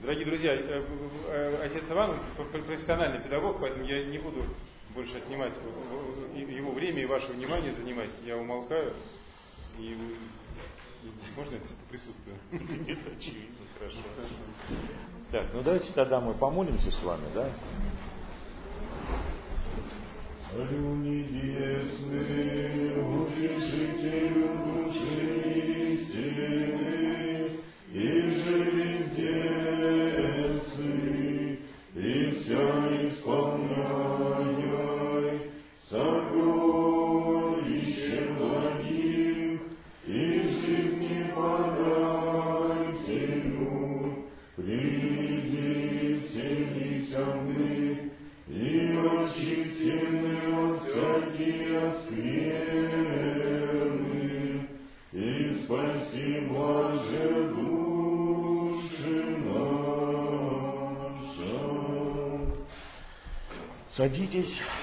Дорогие друзья, э, э, отец Иван профессиональный педагог, поэтому я не буду больше отнимать его время и ваше внимание занимать. Я умолкаю и можно я присутствую? Нет, очевидно, хорошо. Так, ну давайте тогда мы помолимся с вами, да? Царю небесный, Adidas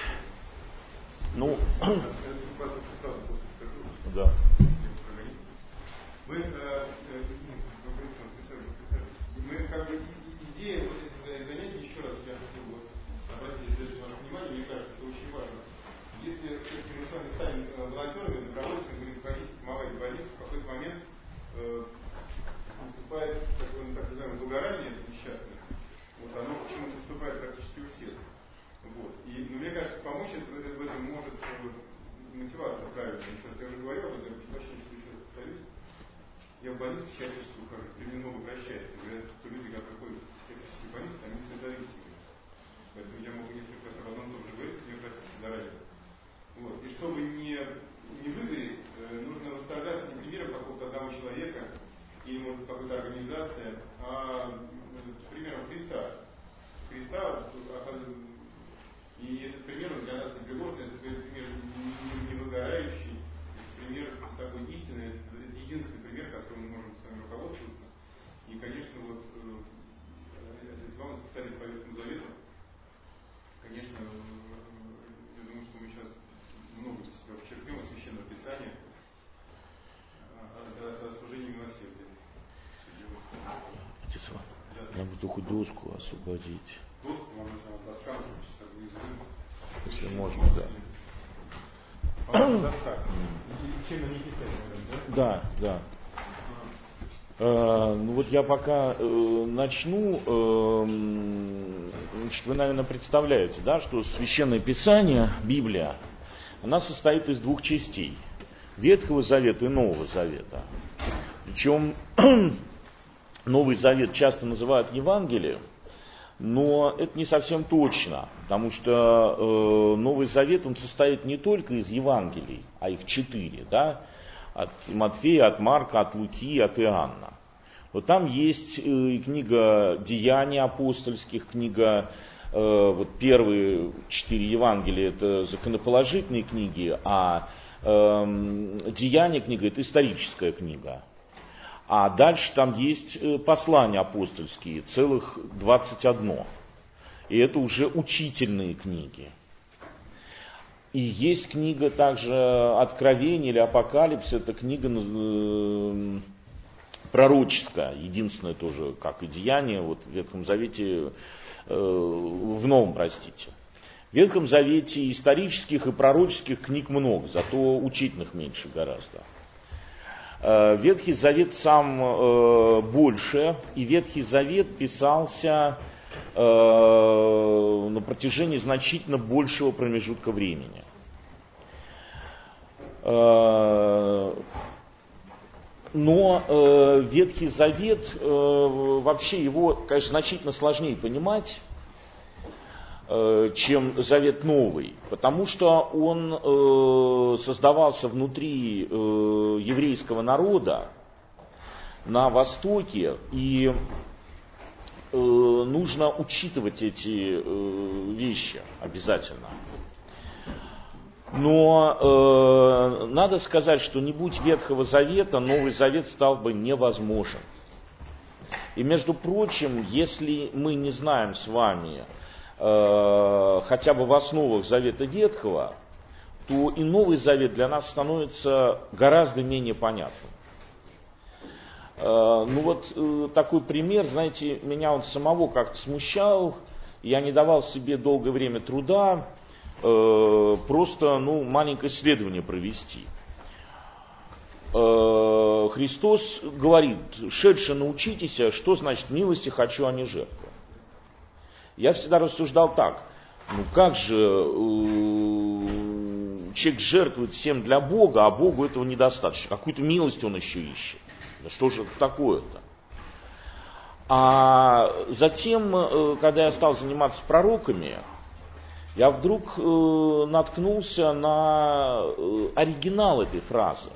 освободить. Если можно, да. Да, да. Э, ну вот я пока э, начну, э, значит, вы, наверное, представляете, да, что Священное Писание, Библия, она состоит из двух частей. Ветхого Завета и Нового Завета. Причем Новый Завет часто называют Евангелием, но это не совсем точно, потому что э, Новый Завет, он состоит не только из Евангелий, а их четыре, да, от Матфея, от Марка, от Луки, от Иоанна. Вот там есть э, книга Деяний апостольских, книга, э, вот первые четыре Евангелия это законоположительные книги, а э, Деяния книга это историческая книга. А дальше там есть э, послания апостольские, целых 21. И это уже учительные книги. И есть книга также Откровение или Апокалипс, это книга э, пророческая, единственная тоже, как и Деяние, вот в Ветхом Завете, э, в Новом, простите. В Ветхом Завете исторических и пророческих книг много, зато учительных меньше гораздо. Э, Ветхий Завет сам э, больше, и Ветхий Завет писался э, на протяжении значительно большего промежутка времени. Но Ветхий Завет, вообще его, конечно, значительно сложнее понимать, чем Завет Новый, потому что он э, создавался внутри э, еврейского народа на Востоке, и э, нужно учитывать эти э, вещи обязательно. Но э, надо сказать, что не будь Ветхого Завета, Новый Завет стал бы невозможен. И между прочим, если мы не знаем с вами э, хотя бы в основах Завета Ветхого, то и Новый Завет для нас становится гораздо менее понятным. Ну вот такой пример, знаете, меня он самого как-то смущал, я не давал себе долгое время труда просто ну, маленькое исследование провести. Христос говорит, шедше научитесь, что значит милости хочу, а не жертву. Я всегда рассуждал так, ну как же э, человек жертвует всем для Бога, а Богу этого недостаточно. Какую-то милость он еще ищет. Да что же такое-то? А затем, э, когда я стал заниматься пророками, я вдруг э, наткнулся на оригинал этой фразы.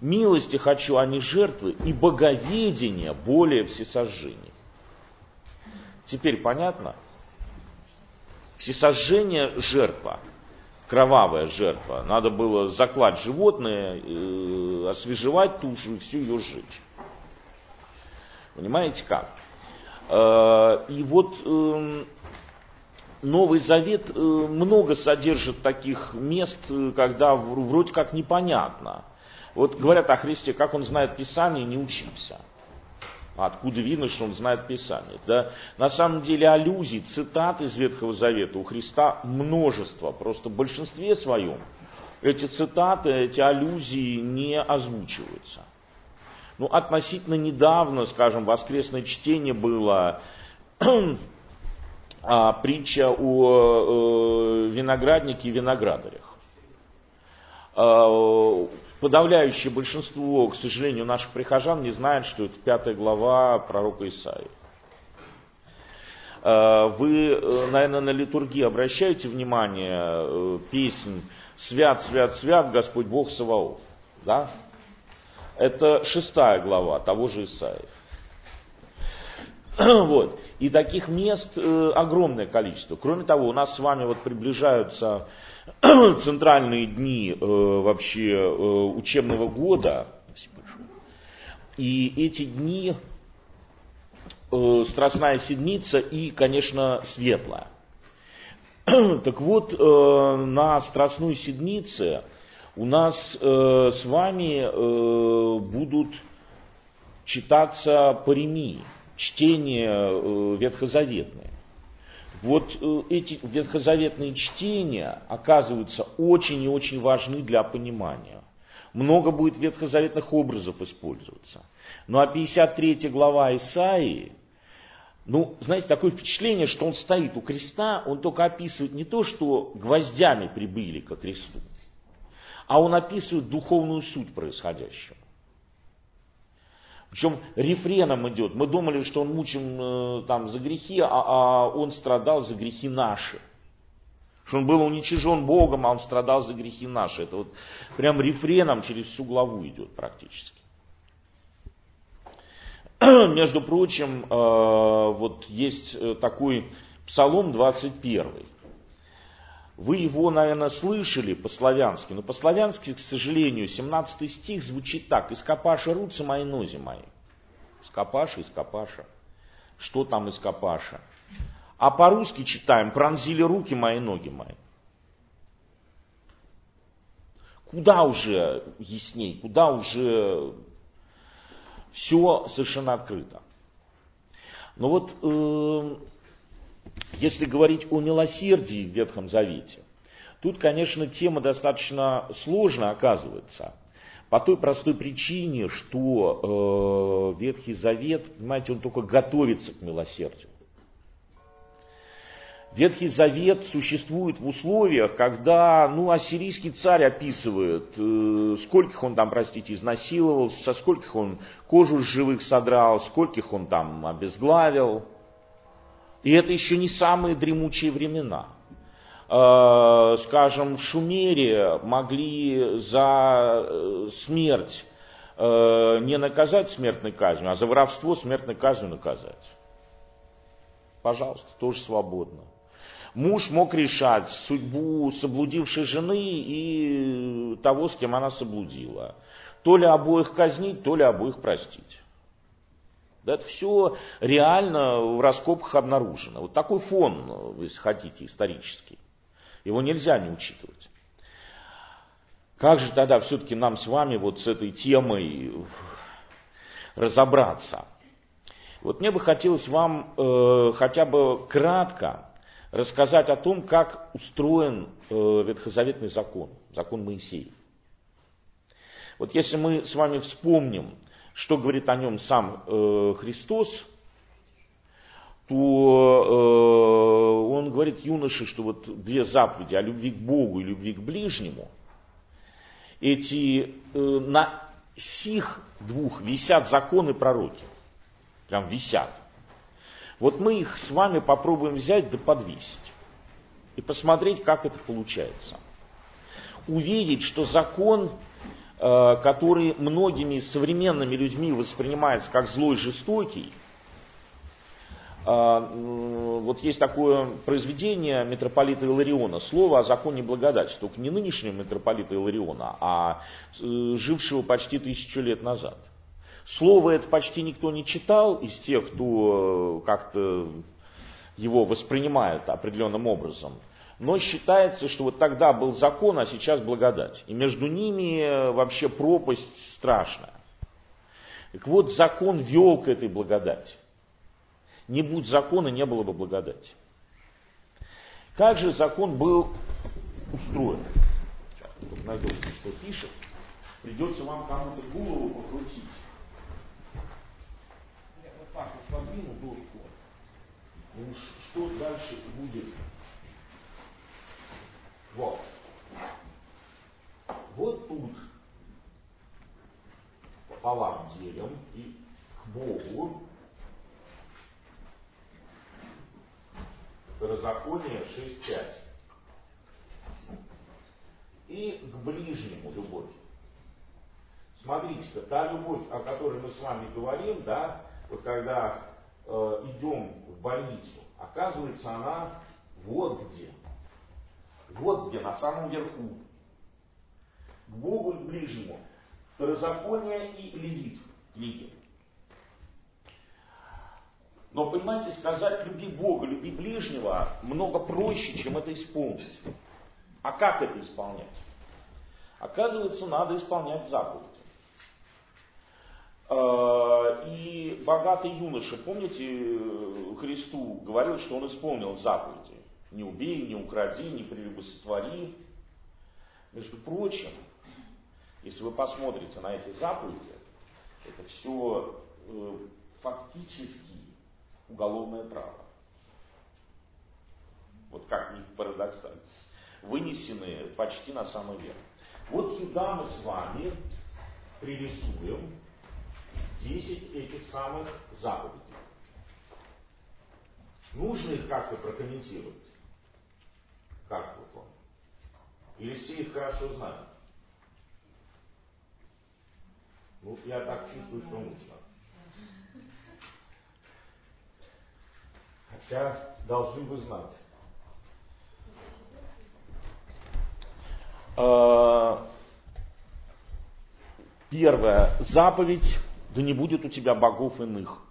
Милости хочу, а не жертвы, и боговедение более всесожжения. Теперь понятно? Всесожжение – жертва, кровавая жертва. Надо было заклать животное, э, освежевать тушу и всю ее сжечь. Понимаете как? Э, и вот э, Новый Завет э, много содержит таких мест, э, когда вроде как непонятно. Вот говорят о Христе, как он знает Писание, не учился. Откуда видно, что он знает Писание? Да? На самом деле аллюзий, цитат из Ветхого Завета у Христа множество. Просто в большинстве своем эти цитаты, эти аллюзии не озвучиваются. Ну, относительно недавно, скажем, воскресное чтение было а, притча о э, винограднике и виноградарях. Подавляющее большинство, к сожалению, наших прихожан не знает, что это пятая глава пророка Исаии. Э, вы, э, наверное, на литургии обращаете внимание э, песнь «Свят, свят, свят Господь Бог Саваоф». Да? Это шестая глава того же Исаия. Вот. И таких мест огромное количество. Кроме того, у нас с вами вот приближаются центральные дни э, вообще э, учебного года. И эти дни э, Страстная Седмица и, конечно, Светлая. Так вот, э, на Страстной Седмице у нас э, с вами э, будут читаться пареми, чтения э, ветхозаветные. Вот э, эти ветхозаветные чтения оказываются очень и очень важны для понимания. Много будет ветхозаветных образов использоваться. Ну а 53 глава Исаии, ну, знаете, такое впечатление, что он стоит у креста, он только описывает не то, что гвоздями прибыли ко кресту, а он описывает духовную суть происходящего. Причем рефреном идет. Мы думали, что он мучим э, там за грехи, а, а он страдал за грехи наши. Что он был уничижен Богом, а он страдал за грехи наши. Это вот прям рефреном через всю главу идет практически. Между прочим, э, вот есть э, такой Псалом 21. Вы его, наверное, слышали по-славянски, но по-славянски, к сожалению, 17 стих звучит так. «Ископаша руцы мои, нози мои». Скопаша, ископаша. Что там ископаша? А по-русски читаем «Пронзили руки мои, ноги мои». Куда уже ясней, куда уже все совершенно открыто. Но вот э, если говорить о милосердии в Ветхом Завете, тут, конечно, тема достаточно сложная оказывается. По той простой причине, что э, Ветхий Завет, понимаете, он только готовится к милосердию. Ветхий Завет существует в условиях, когда ну, ассирийский царь описывает, э, скольких он там, простите, изнасиловал, со скольких он кожу с живых содрал, скольких он там обезглавил. И это еще не самые дремучие времена. Э, скажем, в Шумере могли за э, смерть э, не наказать смертной казнью, а за воровство смертной казнью наказать. Пожалуйста, тоже свободно. Муж мог решать судьбу соблудившей жены и того, с кем она соблудила. То ли обоих казнить, то ли обоих простить. Да, это все реально в раскопках обнаружено. Вот такой фон, если хотите, исторический. Его нельзя не учитывать. Как же тогда все-таки нам с вами вот с этой темой разобраться. Вот мне бы хотелось вам э, хотя бы кратко рассказать о том, как устроен э, ветхозаветный закон, закон Моисеев. Вот если мы с вами вспомним, что говорит о нем сам э, Христос, то э, он говорит юноше, что вот две заповеди о любви к Богу и любви к ближнему, эти э, на сих двух висят законы пророки. Прям висят. Вот мы их с вами попробуем взять да подвесить. И посмотреть, как это получается. Увидеть, что закон, который многими современными людьми воспринимается как злой, жестокий, э, вот есть такое произведение митрополита Илариона, слово о законе благодати, только не нынешнего митрополита Илариона, а э, жившего почти тысячу лет назад – Слово это почти никто не читал из тех, кто э, как-то его воспринимает определенным образом. Но считается, что вот тогда был закон, а сейчас благодать. И между ними э, вообще пропасть страшная. Так вот, закон вел к этой благодати. Не будь закона, не было бы благодати. Как же закон был устроен? Сейчас, найду, что пишет. Придется вам кому-то голову покрутить так вот подвину доску, ну что дальше будет? Вот. Вот тут пополам делим и к Богу Второзаконие 6.5. И к ближнему любовь. Смотрите-ка, та любовь, о которой мы с вами говорим, да, вот когда э, идем в больницу, оказывается она вот где. Вот где, на самом верху. К Богу и к ближнему. Второзаконие и левит книги. Но, понимаете, сказать люби Бога, люби ближнего много проще, чем это исполнить. А как это исполнять? Оказывается, надо исполнять заповедь. А, и богатый юноша, помните, Христу говорил, что он исполнил заповеди. Не убей, не укради, не прелюбосотвори. Между прочим, если вы посмотрите на эти заповеди, это все э, фактически уголовное право. Вот как ни парадоксально. Вынесены почти на самый верх. Вот сюда мы с вами пририсуем 10 этих самых заповедей. Нужно их как-то прокомментировать? Как вот он? Или все их хорошо знают? Ну, я так чувствую, что нужно. Хотя должны бы знать. А, первая заповедь да не будет у тебя богов иных.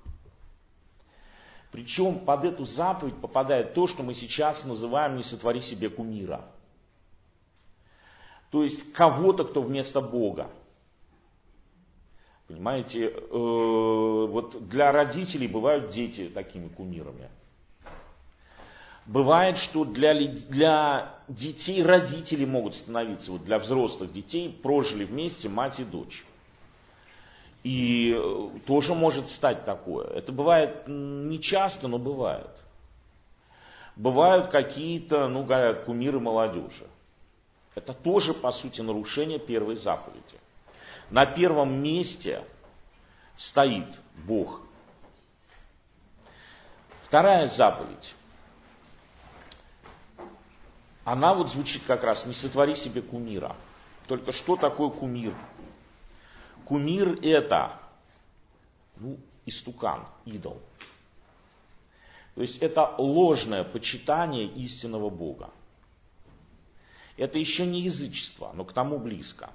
Причем под эту заповедь попадает то, что мы сейчас называем «не сотвори себе кумира». То есть кого-то, кто вместо Бога. Понимаете, э, вот для родителей бывают дети такими кумирами. Бывает, что для, для детей родители могут становиться, вот для взрослых детей прожили вместе мать и дочь. И э, тоже может стать такое. Это бывает не часто, но бывает. Бывают какие-то, ну, говорят, кумиры молодежи. Это тоже, по сути, нарушение первой заповеди. На первом месте стоит Бог. Вторая заповедь. Она вот звучит как раз, не сотвори себе кумира. Только что такое кумир? Кумир это, ну, истукан, идол. То есть это ложное почитание истинного Бога. Это еще не язычество, но к тому близко.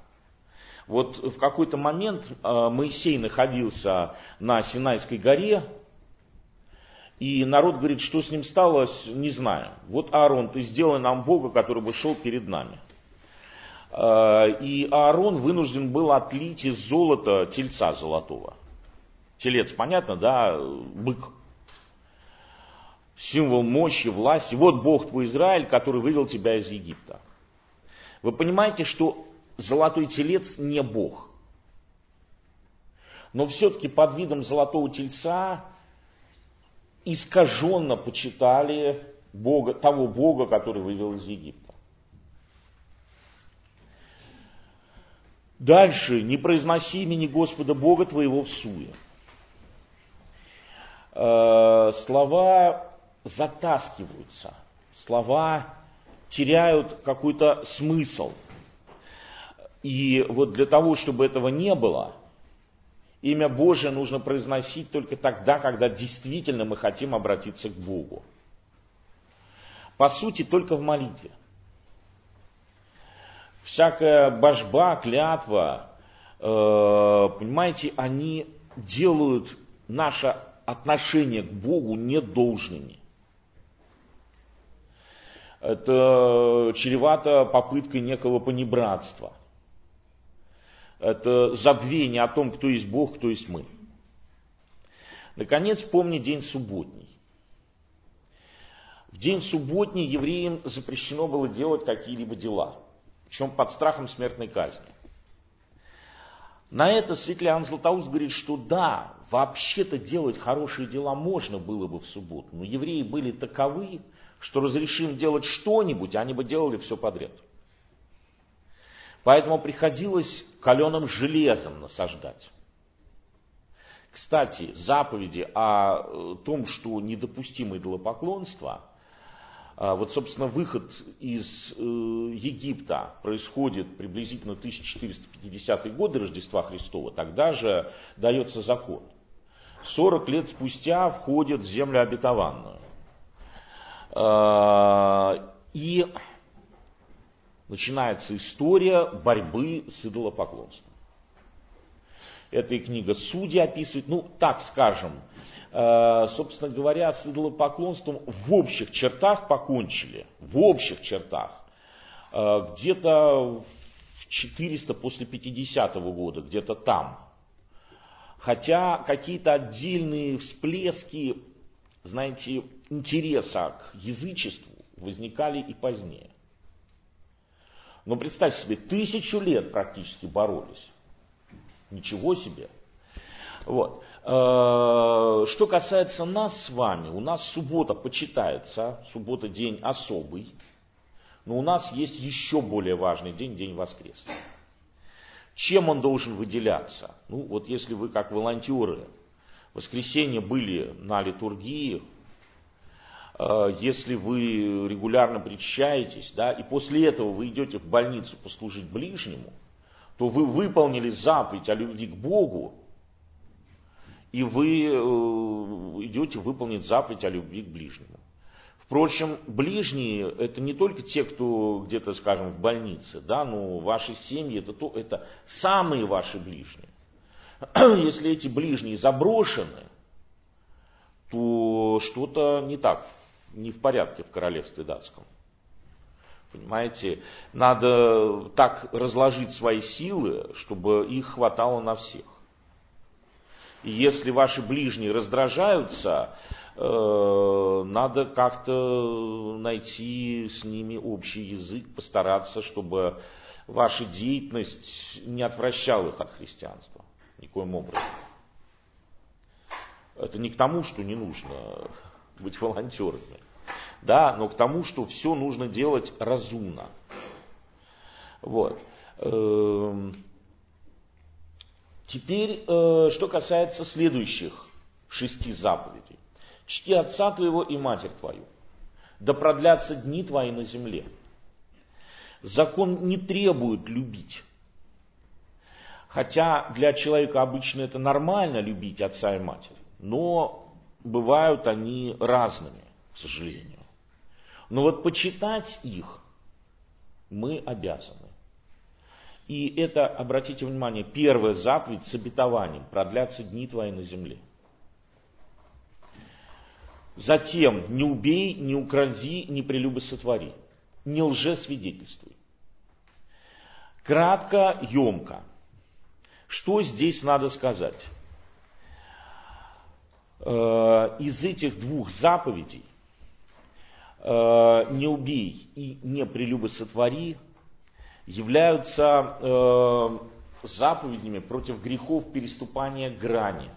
Вот в какой-то момент э, Моисей находился на Синайской горе, и народ говорит, что с ним стало, не знаю. Вот Аарон, ты сделай нам Бога, который бы шел перед нами. Э, и Аарон вынужден был отлить из золота тельца золотого. Телец, понятно, да, бык. Символ мощи, власти. Вот Бог твой Израиль, который вывел тебя из Египта. Вы понимаете, что золотой телец не Бог. Но все-таки под видом золотого тельца искаженно почитали Бога, того Бога, который вывел из Египта. Дальше, не произноси имени Господа Бога твоего в суе. Э, слова затаскиваются, слова теряют какой-то смысл. И вот для того, чтобы этого не было, имя Божие нужно произносить только тогда, когда действительно мы хотим обратиться к Богу. По сути, только в молитве. Всякая божба, клятва, э, понимаете, они делают наше отношение к Богу недолжными. Это чревато попыткой некого понебратства. Это забвение о том, кто есть Бог, кто есть мы. Наконец, помни день субботний. В день субботний евреям запрещено было делать какие-либо дела, причем под страхом смертной казни. На это Светлян Златоуст говорит, что да, вообще-то делать хорошие дела можно было бы в субботу, но евреи были таковы, что разрешим делать что-нибудь, они бы делали все подряд. Поэтому приходилось каленым железом насаждать. Кстати, заповеди о э, том, что недопустимо идолопоклонство, вот, собственно, выход из э, Египта происходит приблизительно 1450 годы Рождества Христова. Тогда же дается закон. 40 лет спустя входит в землю обетованную. А, и начинается история борьбы с идолопоклонством. Эта и книга Судьи описывает, ну, так скажем, собственно говоря, с идолопоклонством в общих чертах покончили. В общих чертах. Э, где-то в 400 после 50 -го года, где-то там. Хотя какие-то отдельные всплески, знаете, интереса к язычеству возникали и позднее. Но представьте себе, тысячу лет практически боролись. Ничего себе. Вот. Э, что касается нас с вами, у нас суббота почитается, суббота день особый, но у нас есть еще более важный день, день воскресный. Чем он должен выделяться? Ну, вот если вы как волонтеры воскресенье были на литургии, э, если вы регулярно причащаетесь, да, и после этого вы идете в больницу послужить ближнему, то вы выполнили заповедь о любви к Богу, и вы э, идете выполнить заповедь о любви к ближнему. Впрочем, ближние это не только те, кто где-то, скажем, в больнице, да, но ваши семьи это, то, это самые ваши ближние. Если эти ближние заброшены, то что-то не так, не в порядке в королевстве датском. Понимаете, надо так разложить свои силы, чтобы их хватало на всех. Если ваши ближние раздражаются, э, надо как-то найти с ними общий язык, постараться, чтобы ваша деятельность не отвращала их от христианства. Никоим образом. Это не к тому, что не нужно быть волонтерами, да, но к тому, что все нужно делать разумно. Вот. Теперь, э, что касается следующих шести заповедей. Чти отца твоего и матерь твою, да продлятся дни твои на земле. Закон не требует любить. Хотя для человека обычно это нормально любить отца и матерь, но бывают они разными, к сожалению. Но вот почитать их мы обязаны. И это, обратите внимание, первая заповедь с обетованием. Продлятся дни твои на земле. Затем, не убей, не укради, не прелюбо сотвори. Не лжесвидетельствуй. Кратко, емко. Что здесь надо сказать? из этих двух заповедей не убей и не прелюбо являются заповедями против грехов переступания грани.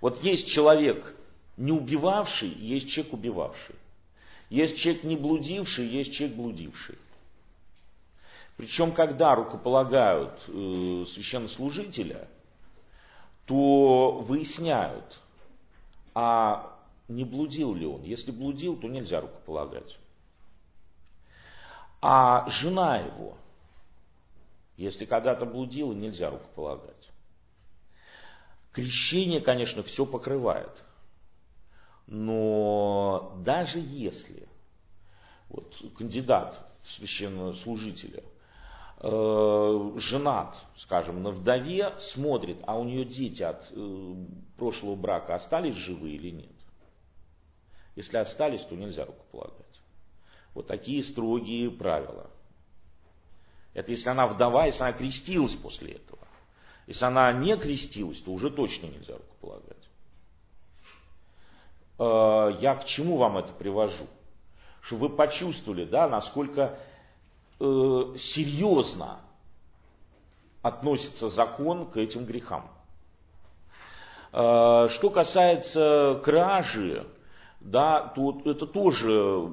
Вот есть человек, не убивавший, есть человек убивавший. Есть человек не блудивший, есть человек блудивший. Причем, когда рукополагают э, священнослужителя, то выясняют, а не блудил ли он. Если блудил, то нельзя рукополагать. А жена его, если когда-то блудила, нельзя рукополагать. Крещение, конечно, все покрывает. Но даже если вот, кандидат в священнослужителя э, женат, скажем, на вдове, смотрит, а у нее дети от э, прошлого брака остались живы или нет. Если остались, то нельзя рукополагать. Вот такие строгие правила. Это если она вдова, если она крестилась после этого. Если она не крестилась, то уже точно нельзя рукополагать. Э, я к чему вам это привожу? Чтобы вы почувствовали, да, насколько э, серьезно относится закон к этим грехам. Э, что касается кражи, да, то это тоже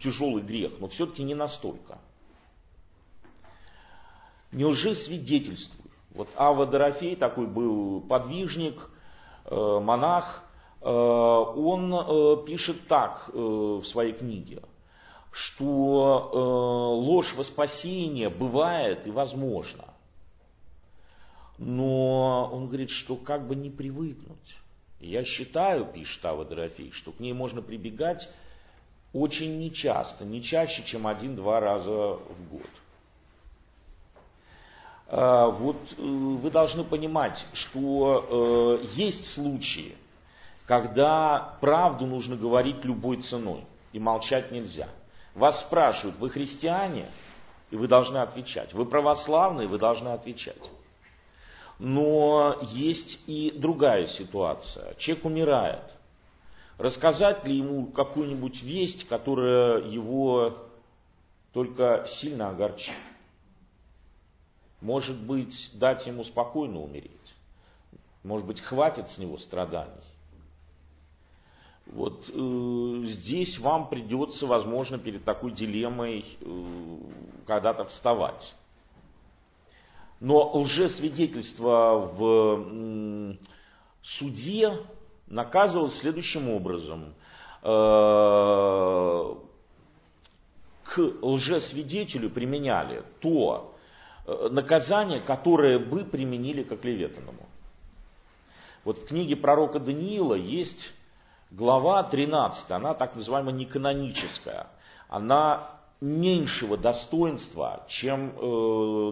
тяжелый грех, но все-таки не настолько. Не лжесвидетельствуй. Вот Ава Дорофей такой был подвижник, монах, Э, он э, пишет так э, в своей книге, что ложь во спасение бывает и возможно. Но он говорит, что как бы не привыкнуть. Я считаю, пишет Ава Дорофей, что к ней можно прибегать очень нечасто, не чаще, чем один-два раза в год. Вот вы должны понимать, что есть случаи, когда правду нужно говорить любой ценой, и молчать нельзя. Вас спрашивают, вы христиане, и вы должны отвечать. Вы православные, вы должны отвечать. Но есть и другая ситуация. Человек умирает. Рассказать ли ему какую-нибудь весть, которая его только сильно огорчит? Может быть, дать ему спокойно умереть? Может быть, хватит с него страданий? Вот э, здесь вам придется, возможно, перед такой дилеммой э, когда-то вставать. Но лжесвидетельство в суде наказывалось следующим образом. Э, к лжесвидетелю применяли то э, наказание, которое бы применили к оклеветанному. Вот в книге пророка Даниила есть Глава 13, она так называемая неканоническая. Она меньшего достоинства, чем э,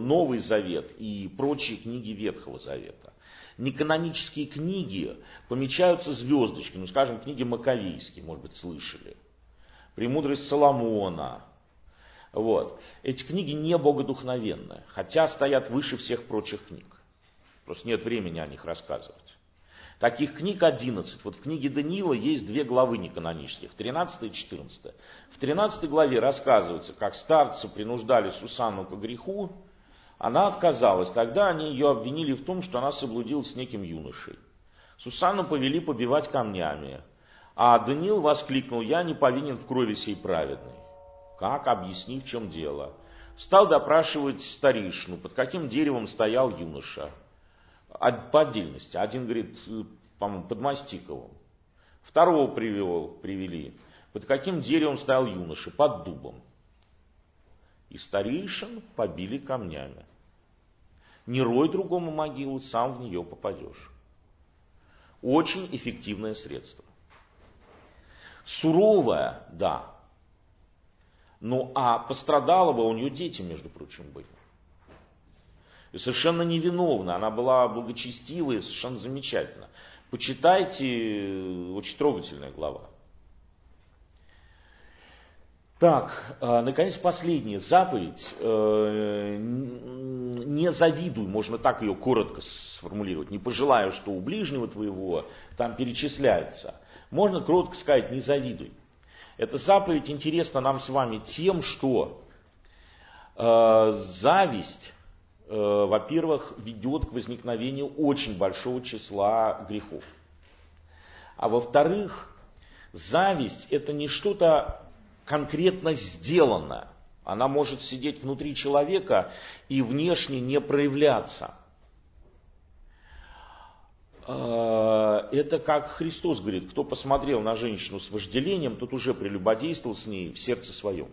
Новый Завет и прочие книги Ветхого Завета. Неканонические книги помечаются звездочками, ну, скажем, книги Маковейские, может быть, слышали. Премудрость Соломона. Вот. Эти книги не богодухновенные, хотя стоят выше всех прочих книг. Просто нет времени о них рассказывать. Таких книг 11. Вот в книге Даниила есть две главы неканонических, 13 и 14. В 13 главе рассказывается, как старцы принуждали Сусанну к греху, она отказалась. Тогда они ее обвинили в том, что она соблудилась с неким юношей. Сусанну повели побивать камнями. А Даниил воскликнул, я не повинен в крови сей праведной. Как? Объясни, в чем дело. Стал допрашивать старейшину, под каким деревом стоял юноша по отдельности. Один говорит, по-моему, под Мастиковым. Второго привел, привели. Под каким деревом стоял юноша? Под дубом. И старейшин побили камнями. Не рой другому могилу, сам в нее попадешь. Очень эффективное средство. Суровое, да. Ну а пострадала бы, у нее дети, между прочим, были. И совершенно невиновна, она была благочестивая, совершенно замечательно. Почитайте, очень трогательная глава. Так, э, наконец, последняя заповедь. Э, не завидуй, можно так ее коротко сформулировать. Не пожелаю, что у ближнего твоего там перечисляется. Можно коротко сказать, не завидуй. Эта заповедь интересна нам с вами тем, что э, зависть, во-первых, ведет к возникновению очень большого числа грехов. А во-вторых, зависть это не что-то конкретно сделано. Она может сидеть внутри человека и внешне не проявляться. А, это как Христос говорит, кто посмотрел на женщину с вожделением, тот уже прелюбодействовал с ней в сердце своем.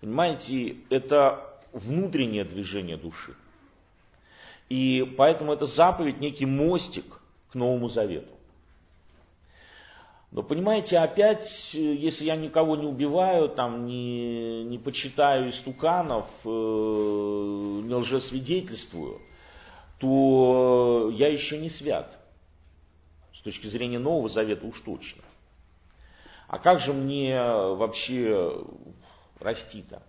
Понимаете, это внутреннее движение души. И поэтому это заповедь, некий мостик к Новому Завету. Но понимаете, опять, если я никого не убиваю, там, не, не почитаю истуканов, э, не лжесвидетельствую, то я еще не свят. С точки зрения Нового Завета уж точно. А как же мне вообще расти-то?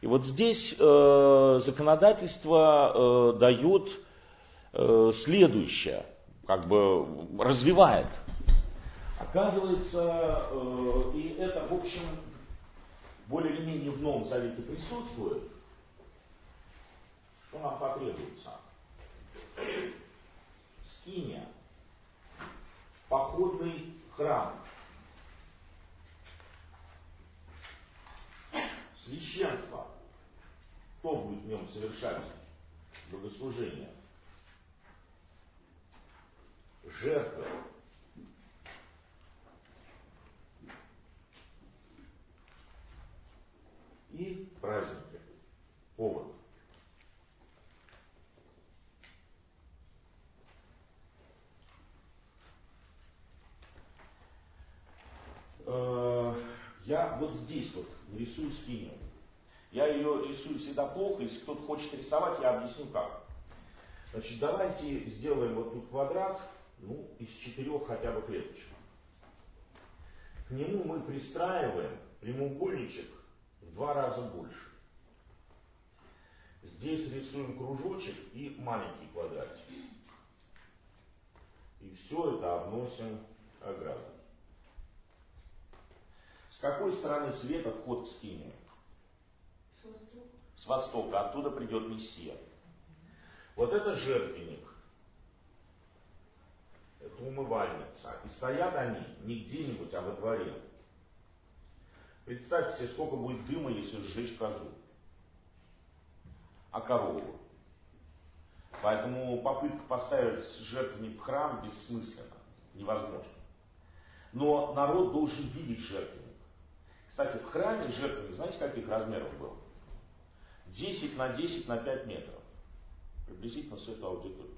И вот здесь э, законодательство э, дает э, следующее, как бы развивает Оказывается, э, и это, в общем, более или менее в Новом Завете присутствует. Что нам потребуется? Скиния, походный храм, священство. Кто будет в нем совершать богослужение? Жертвы, и праздники. Повод. Э, я вот здесь вот рисую скинию. Я ее рисую всегда плохо, если кто-то хочет рисовать, я объясню как. Значит, давайте сделаем вот тут квадрат, ну, из четырех хотя бы клеточек. К нему мы пристраиваем прямоугольничек в два раза больше. Здесь рисуем кружочек и маленький квадратик. И все это обносим оградой. С какой стороны света вход в скинию? С востока. С востока. Оттуда придет Мессия. Вот это жертвенник. Это умывальница. И стоят они не где-нибудь, а во дворе. Представьте себе, сколько будет дыма, если сжечь козу. А корову. Поэтому попытка поставить жертвенник в храм бессмысленна, невозможно. Но народ должен видеть жертвенник. Кстати, в храме жертвенник, знаете, каких размеров был? 10 на 10 на 5 метров. Приблизительно с эту аудиторию.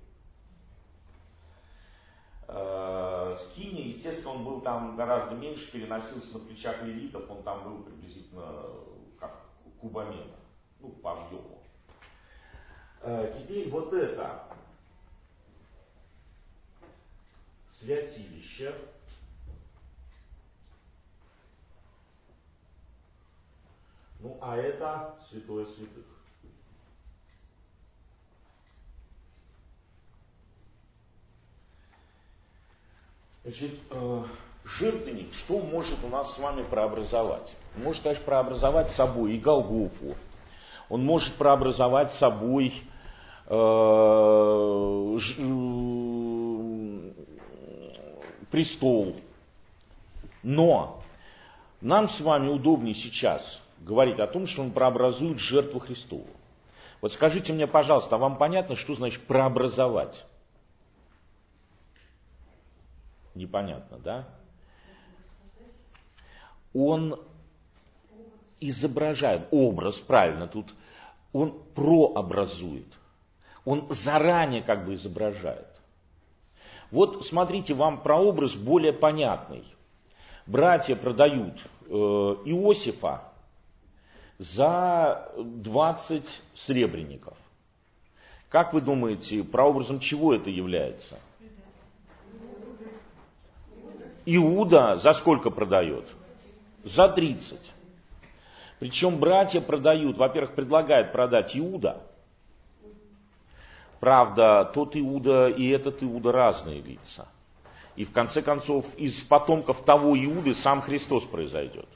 Э, Скини, естественно, он был там гораздо меньше, переносился на плечах левитов, он там был приблизительно как кубометр, ну, по объему. Э, теперь вот это святилище, ну, а это святое святых. Значит, э, жертвенник, что может у нас с вами прообразовать? Он может, конечно, прообразовать собой и Голгофу. Он может прообразовать собой э, э, престол. Но нам с вами удобнее сейчас говорить о том, что он прообразует жертву Христову. Вот скажите мне, пожалуйста, а вам понятно, что значит прообразовать? Непонятно, да? Он изображает образ, правильно, тут он прообразует. Он заранее как бы изображает. Вот смотрите, вам прообраз более понятный. Братья продают э, Иосифа за 20 сребреников. Как вы думаете, прообразом чего это является? Иуда за сколько продает? За 30. Причем братья продают, во-первых, предлагают продать Иуда. Правда, тот Иуда и этот Иуда разные лица. И в конце концов, из потомков того Иуды сам Христос произойдет.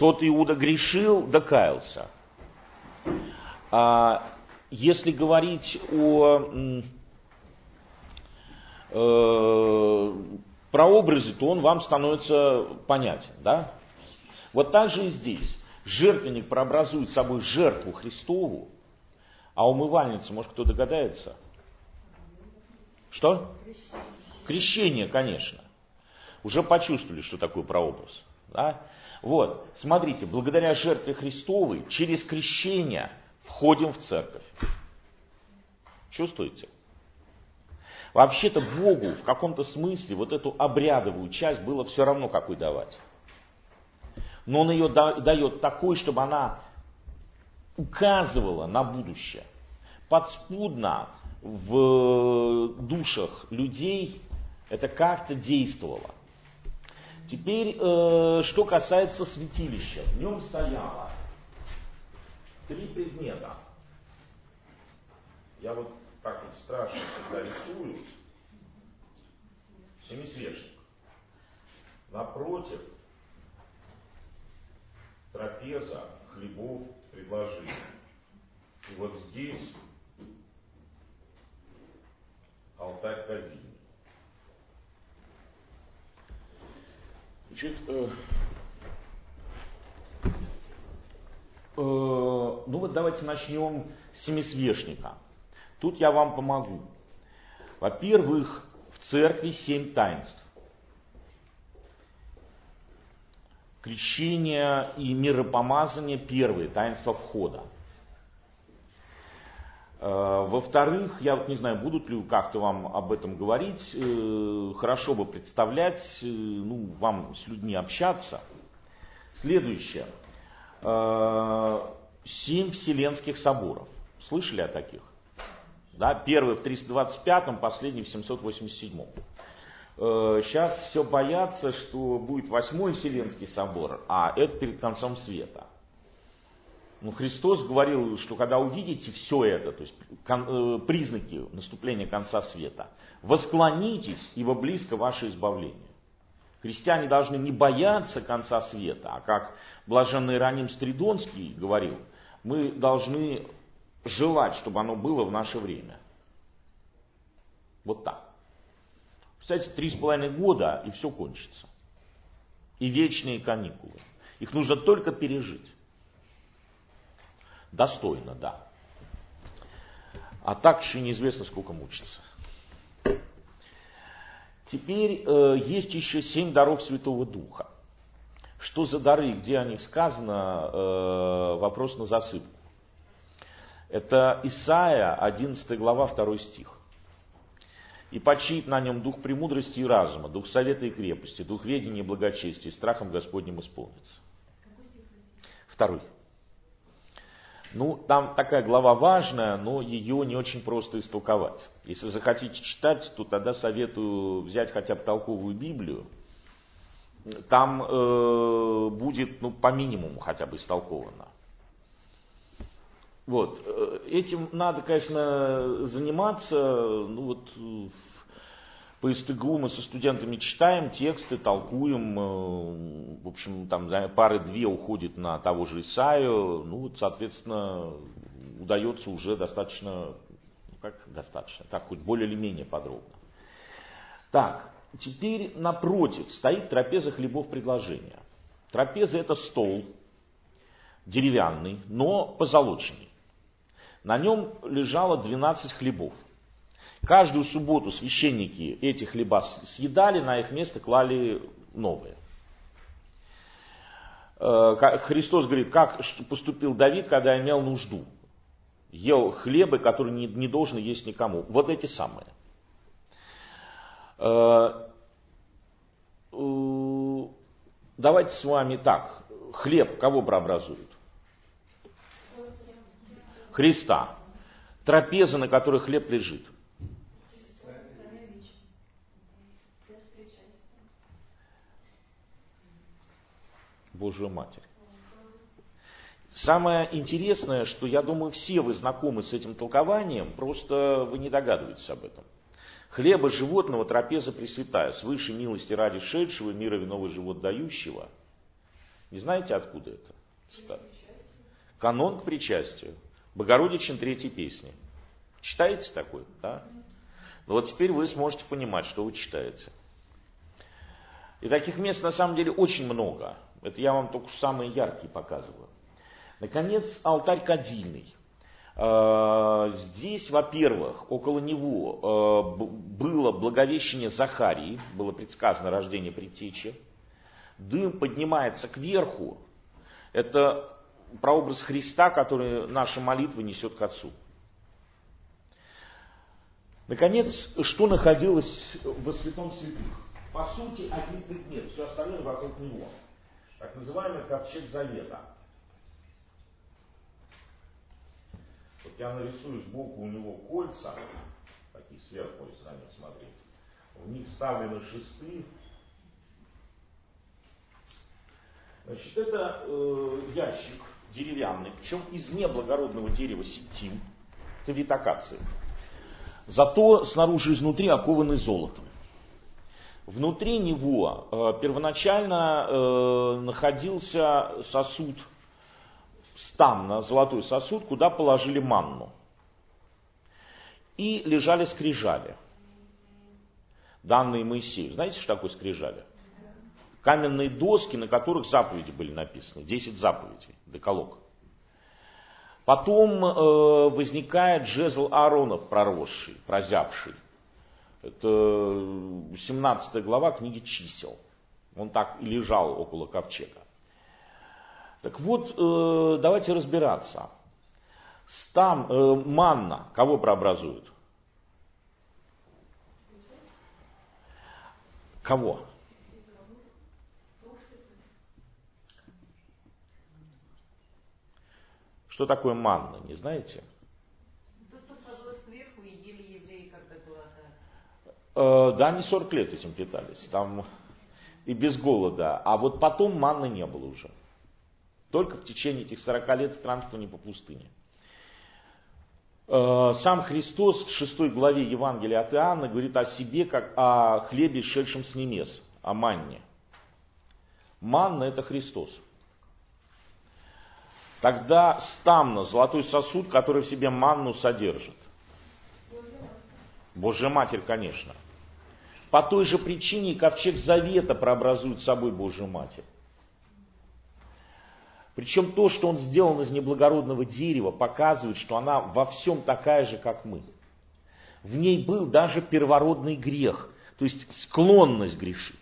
Тот Иуда грешил, докаялся. А если говорить о э, прообразе, то он вам становится понятен. Да? Вот так же и здесь. Жертвенник прообразует собой жертву Христову, а умывальница, может кто догадается? Что? Крещение, конечно. Уже почувствовали, что такое прообраз. Да? Вот, смотрите, благодаря жертве Христовой через крещение входим в церковь. Чувствуете? Вообще-то Богу в каком-то смысле вот эту обрядовую часть было все равно какой давать. Но Он ее дает такой, чтобы она указывала на будущее. Подспудно в душах людей это как-то действовало. Теперь, э, что касается святилища. В нем стояло три предмета. Я вот так вот страшно всегда рисую. Семисвечник. Напротив трапеза хлебов предложений. И вот здесь алтарь кадильни. Значит, э, э, ну вот давайте начнем с семисвешника. Тут я вам помогу. Во-первых, в церкви семь таинств. Крещение и миропомазание первые, таинства входа. Э, во-вторых, я вот не знаю, будут ли как-то вам об этом говорить, э, хорошо бы представлять, э, ну, вам с людьми общаться. Следующее. Семь вселенских соборов. Слышали о таких? Да, первый в 325-м, последний в 787-м. Сейчас все боятся, что будет восьмой Вселенский собор, а это перед концом света. Ну, Христос говорил, что когда увидите все это, то есть э, признаки наступления конца света, восклонитесь, ибо близко ваше избавление. Христиане должны не бояться конца света, а как блаженный Иероним Стридонский говорил, мы должны желать, чтобы оно было в наше время. Вот так. Представляете, три с половиной года, и все кончится. И вечные каникулы. Их нужно только пережить. Достойно, да. А так еще неизвестно, сколько мучиться. Теперь э, есть еще семь даров Святого Духа. Что за дары, где о них сказано, э, вопрос на засыпку. Это Исаия, 11 глава, 2 стих. «И почиет на нем дух премудрости и разума, дух совета и крепости, дух ведения и благочестия, и страхом Господним исполнится». Второй. Ну, там такая глава важная, но ее не очень просто истолковать. Если захотите читать, то тогда советую взять хотя бы толковую Библию. Там э, будет, ну, по минимуму хотя бы истолковано. Вот. Э, этим надо, конечно, заниматься. Ну, вот, по СТГУ мы со студентами читаем тексты, толкуем, э, в общем, там пары-две уходит на того же Исаю, ну, вот, соответственно, удается уже достаточно, ну, как достаточно, так, хоть более или менее подробно. Так, теперь напротив стоит трапеза хлебов предложения. Трапеза это стол, деревянный, но позолоченный. На нем лежало 12 хлебов – Каждую субботу священники эти хлеба съедали, на их место клали новые. Э, Христос говорит, как поступил Давид, когда имел нужду. Ел хлебы, которые не, не должен есть никому. Вот эти самые. Э, давайте с вами так. Хлеб кого прообразует? Христа. Трапеза, на которой хлеб лежит – Божию Матерь. Самое интересное, что я думаю, все вы знакомы с этим толкованием, просто вы не догадываетесь об этом. Хлеба животного трапеза пресвятая, свыше милости ради шедшего, мира виновый живот дающего. Не знаете, откуда это? Канон к причастию. Богородичин третьей песни. Читаете такой? Да? Ну вот теперь вы сможете понимать, что вы читаете. И таких мест на самом деле очень много. Это я вам только самые яркие показываю. Наконец, алтарь кадильный. Э, здесь, во-первых, около него э, было благовещение Захарии, было предсказано рождение предтечи. Дым поднимается кверху. Это прообраз Христа, который наша молитва несет к Отцу. Наконец, что находилось во святом святых? По сути, один предмет, все остальное вокруг него. Так называемый ковчег завета. Вот я нарисую сбоку у него кольца, такие сверху, если на них смотреть. В них вставлены шесты. Значит, это э, ящик деревянный, причем из неблагородного дерева септим, это витакации. Зато снаружи и изнутри окованы золотом. Внутри него э, первоначально э, находился сосуд стамна, золотой сосуд, куда положили манну. И лежали скрижали, данные Моисею. Знаете, что такое скрижали? Каменные доски, на которых заповеди были написаны. Десять заповедей, деколог. Потом э, возникает жезл Ааронов проросший, прозябший. Это 17 глава книги чисел. Он так и лежал около ковчега. Так вот, э, давайте разбираться. Стам, э, манна, кого прообразует? Кого? Что такое манна, не знаете? Э, да, они 40 лет этим питались, там и без голода. А вот потом манны не было уже. Только в течение этих 40 лет странствования по пустыне. Э, сам Христос в 6 главе Евангелия от Иоанна говорит о себе, как о хлебе, шедшем с небес, о манне. Манна – это Христос. Тогда стамна, золотой сосуд, который в себе манну содержит. Божья Матерь, конечно. По той же причине ковчег Завета прообразует собой Божью Матерь. Причем то, что он сделан из неблагородного дерева, показывает, что она во всем такая же, как мы. В ней был даже первородный грех, то есть склонность грешить.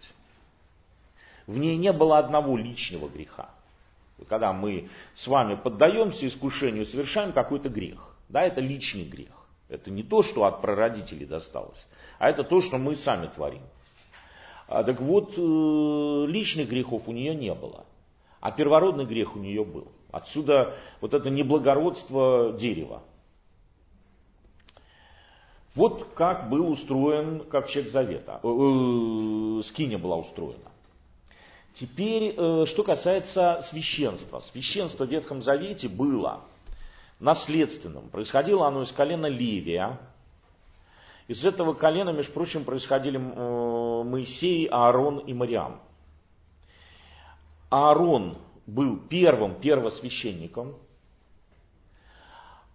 В ней не было одного личного греха. Когда мы с вами поддаемся искушению, совершаем какой-то грех. Да, это личный грех. Это не то, что от прародителей досталось, а это то, что мы сами творим. А, так вот, э, личных грехов у нее не было. А первородный грех у нее был. Отсюда вот это неблагородство дерева. Вот как был устроен ковчег завета. Э, э, скиня была устроена. Теперь, э, что касается священства. Священство в Ветхом Завете было наследственным. Происходило оно из колена Левия. Из этого колена, между прочим, происходили э, Моисей, Аарон и Мариам. Аарон был первым первосвященником.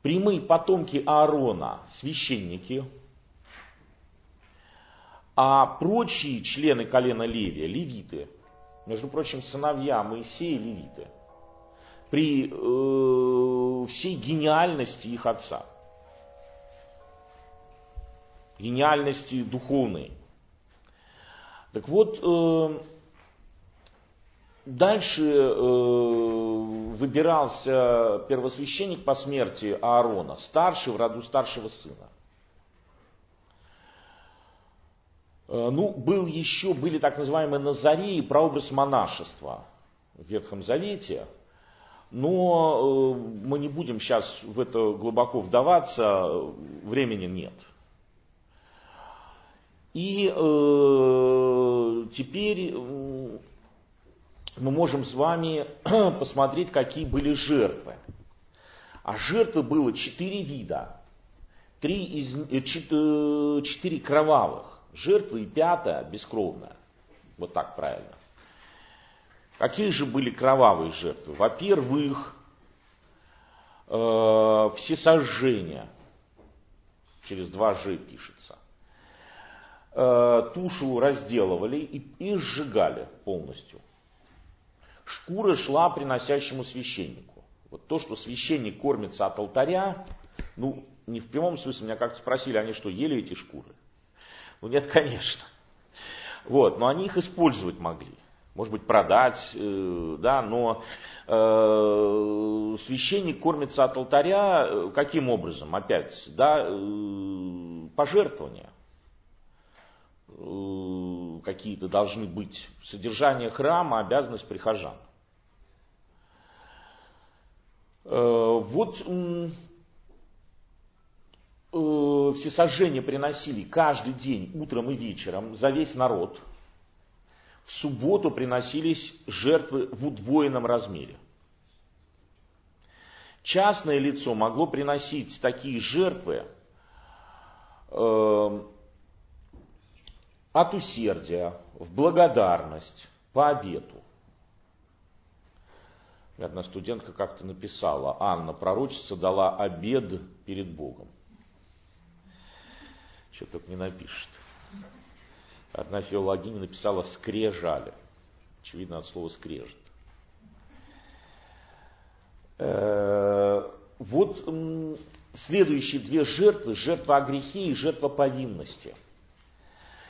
Прямые потомки Аарона – священники. А прочие члены колена Левия – левиты. Между прочим, сыновья Моисея – левиты. При э, всей гениальности их отца. Гениальности духовной. Так вот, э, Дальше э, выбирался первосвященник по смерти Аарона, старший в роду старшего сына. Э, ну, был еще, были так называемые Назареи, прообраз монашества в Ветхом Завете. Но э, мы не будем сейчас в это глубоко вдаваться, времени нет. И э, теперь мы можем с вами посмотреть, какие были жертвы. А жертвы было четыре вида. Три из, э, э, четыре кровавых жертвы и пятая бескровная. Вот так правильно. Какие же были кровавые жертвы? Во-первых, э, все сожжения. Через два «ж» пишется. Э, тушу разделывали и, и сжигали полностью. Шкура шла приносящему священнику. Вот то, что священник кормится от алтаря, ну, не в прямом смысле, меня как-то спросили, они что, ели эти шкуры? Ну, нет, конечно. Вот, но они их использовать могли. Может быть, продать, э, да, но э, священник кормится от алтаря э, каким образом? Опять, да, пожертвования. Какие-то должны быть. Содержание храма, обязанность прихожан. Вот всесожжение приносили каждый день, утром и вечером, за весь народ. В субботу приносились жертвы в удвоенном размере. Частное лицо могло приносить такие жертвы от усердия, в благодарность, по обету. Одна студентка как-то написала, Анна, пророчица дала обед перед Богом. Что только не напишет. Одна филологиня написала скрежали. Очевидно, от слова скрежет. Э, вот следующие две жертвы, жертва о грехе и жертва повинности –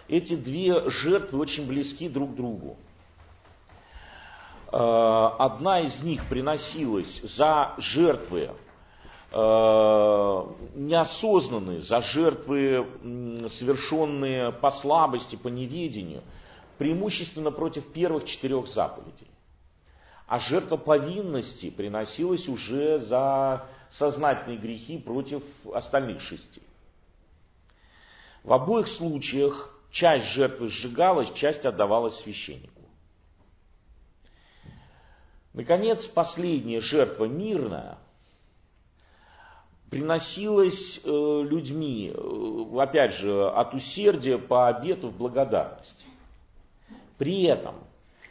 эти две жертвы очень близки друг к другу. Э, одна из них приносилась за жертвы неосознанные, за жертвы, совершенные по слабости, по неведению, преимущественно против первых четырех заповедей. А жертва повинности приносилась уже за сознательные грехи против остальных шести. В обоих случаях Часть жертвы сжигалась, часть отдавалась священнику. Наконец, последняя жертва мирная приносилась э, людьми, э, опять же, от усердия по обету в благодарность. При этом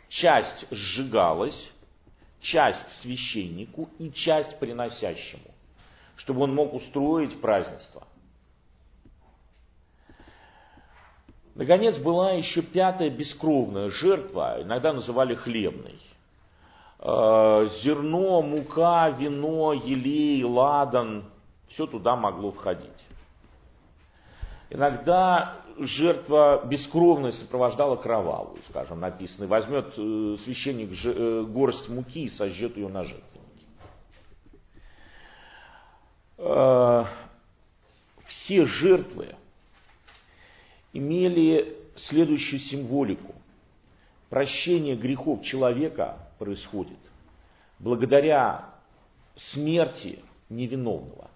часть сжигалась, часть священнику и часть приносящему, чтобы он мог устроить празднество. Наконец была еще пятая бескровная жертва, иногда называли хлебной. Э, зерно, мука, вино, елей, ладан, все туда могло входить. Иногда жертва бескровная сопровождала кровавую, скажем, написано. Возьмет э, священник э, горсть муки и сожжет ее на жертвеннике. Все жертвы имели следующую символику. Прощение грехов человека происходит благодаря смерти невиновного.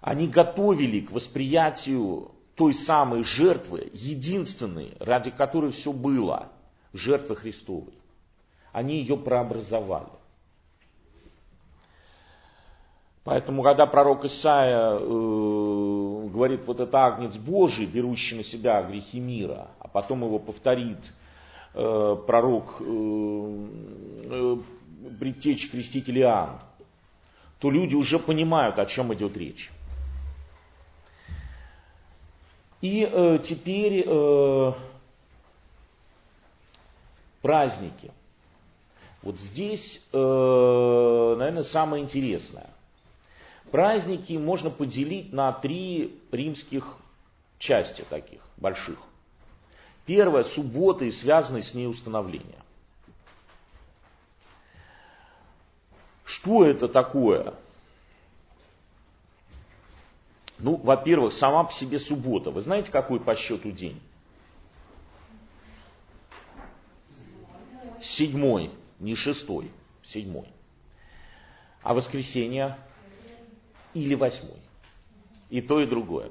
Они готовили к восприятию той самой жертвы, единственной, ради которой все было, жертвы Христовой. Они ее прообразовали. Поэтому, когда пророк Исаия э, говорит, вот это агнец Божий, берущий на себя грехи мира, а потом его повторит э, пророк э, э, предтечь креститель Иоанн, то люди уже понимают, о чем идет речь. И э, теперь э, праздники. Вот здесь, э, наверное, самое интересное. Праздники можно поделить на три римских части таких больших. Первая – суббота и связанные с ней установления. Что это такое? Ну, во-первых, сама по себе суббота. Вы знаете, какой по счету день? Седьмой, не шестой, седьмой. А воскресенье? или восьмой. И то, и другое.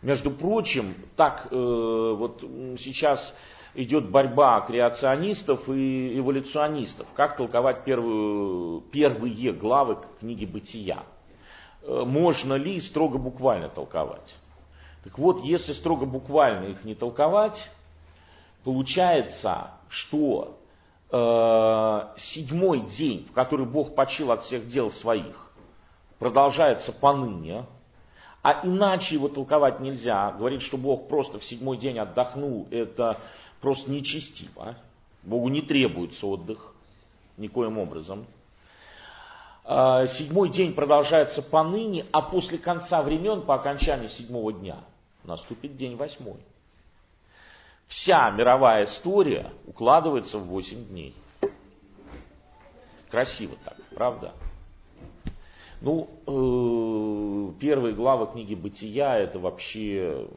Между прочим, так э, вот сейчас идет борьба креационистов и эволюционистов. Как толковать первую, первые главы книги «Бытия»? Э, можно ли строго буквально толковать? Так вот, если строго буквально их не толковать, получается, что э, седьмой день, в который Бог почил от всех дел своих, продолжается поныне, а иначе его толковать нельзя. Говорит, что Бог просто в седьмой день отдохнул, это просто нечестиво. Богу не требуется отдых никоим образом. А, седьмой день продолжается поныне, а после конца времен, по окончании седьмого дня, наступит день восьмой. Вся мировая история укладывается в восемь дней. Красиво так, правда? Ну, э, первые главы книги «Бытия» это вообще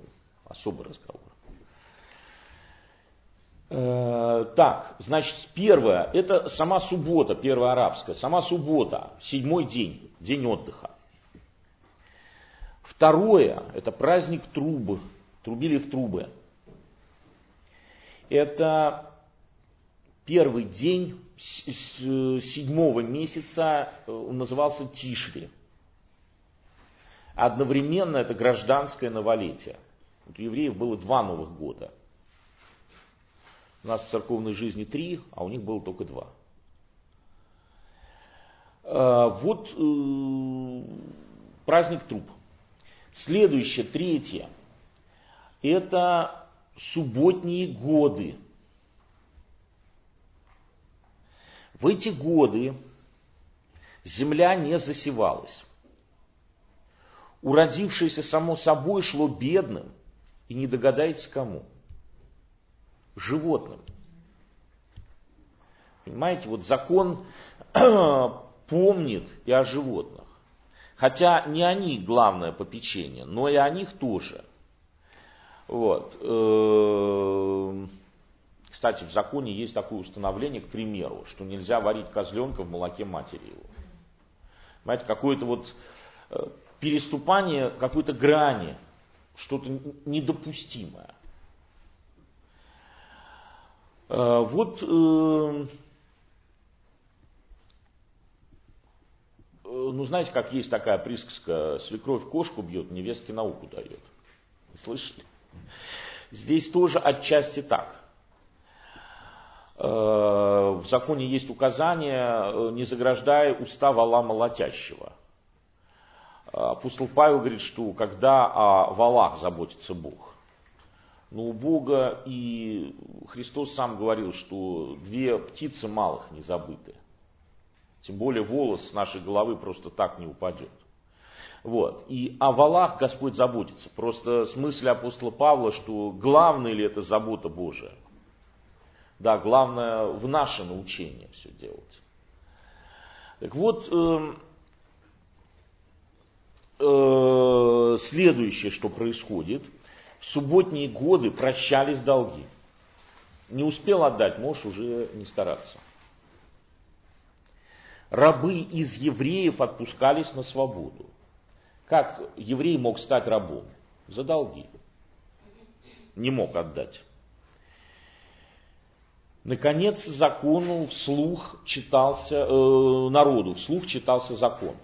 особый разговор. Э, так, значит, первое, это сама суббота, первая арабская, сама суббота, седьмой день, день отдыха. Второе, это праздник трубы, трубили в трубы. Это первый день седьмого месяца, э, назывался Тишри. Одновременно это гражданское новолетие. Вот у евреев было два новых года. У нас в церковной жизни три, а у них было только два. Э, вот э, праздник труп. Следующее, третье, это субботние годы. В эти годы земля не засевалась. Уродившееся само собой шло бедным, и не догадаетесь кому. Животным. Понимаете, вот закон помнит и о животных. Хотя не они главное попечение, но и о них тоже. Вот. Эм, кстати, в законе есть такое установление, к примеру, что нельзя варить козленка в молоке матери его. Понимаете, какое-то вот э, переступание какой-то грани, что-то недопустимое. Э, вот эм, ну знаете, как есть такая присказка, свекровь кошку бьет, невестке науку дает. Слышали? Здесь тоже отчасти так. Э, в законе есть указание, э, не заграждая уста вала молотящего. Апостол Павел говорит, что когда о валах заботится Бог. Но у Бога и Христос сам говорил, что две птицы малых не забыты. Тем более волос с нашей головы просто так не упадет. Вот. И о валах Господь заботится. Просто смысл апостола Павла, что главное ли это забота Божия? Да, главное в наше научение все делать. Так вот, э, э, следующее, что происходит, в субботние годы прощались долги. Не успел отдать, можешь уже не стараться рабы из евреев отпускались на свободу. Как еврей мог стать рабом? За долги. Не мог отдать. Наконец, закону вслух читался, э, народу вслух читался закон.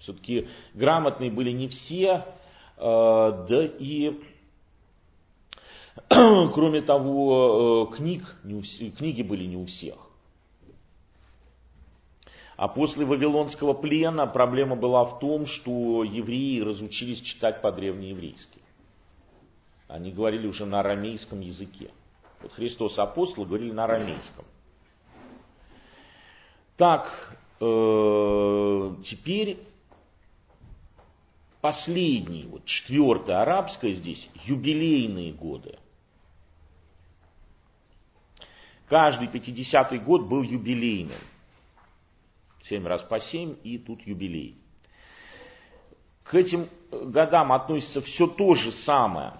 Все-таки грамотные были не все, да и, кроме того, э, книг, не у, книги были не у всех. А после Вавилонского плена проблема была в том, что евреи разучились читать по-древнееврейски. Они говорили уже на арамейском языке. Вот Христос апостол говорили на арамейском. Так, э, теперь последний, вот четвертое арабское здесь, юбилейные годы. Каждый 50-й год был юбилейным. Семь раз по семь, и тут юбилей. К этим годам относится все то же самое,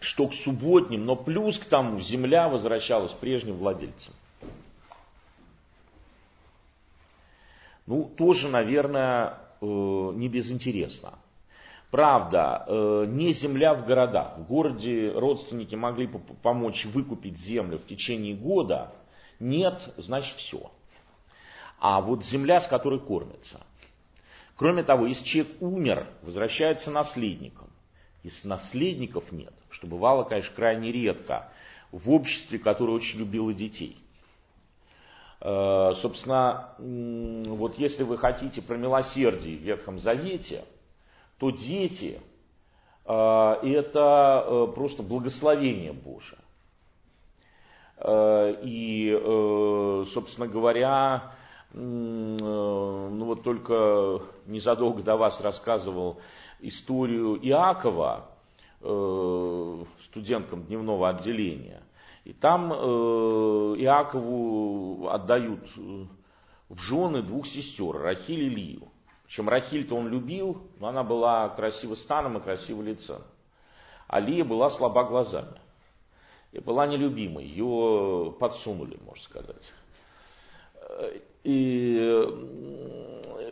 что к субботним, но плюс к тому земля возвращалась прежним владельцам. Ну, тоже, наверное, э, не безинтересно. Правда, э, не земля в городах. В городе родственники могли помочь выкупить землю в течение года. Нет, значит все. А вот земля, с которой кормятся. Кроме того, если человек умер, возвращается наследником. Если наследников нет, что бывало, конечно, крайне редко, в обществе, которое очень любило детей. Э, собственно, вот если вы хотите про милосердие в Ветхом Завете, то дети э, это э, просто благословение Божие. И, собственно говоря, ну вот только незадолго до вас рассказывал историю Иакова, студенткам дневного отделения. И там Иакову отдают в жены двух сестер, Рахиль и Лию. Причем Рахиль-то он любил, но она была красиво станом и красиво лицом. А Лия была слаба глазами. И была нелюбимой. Ее подсунули, можно сказать. И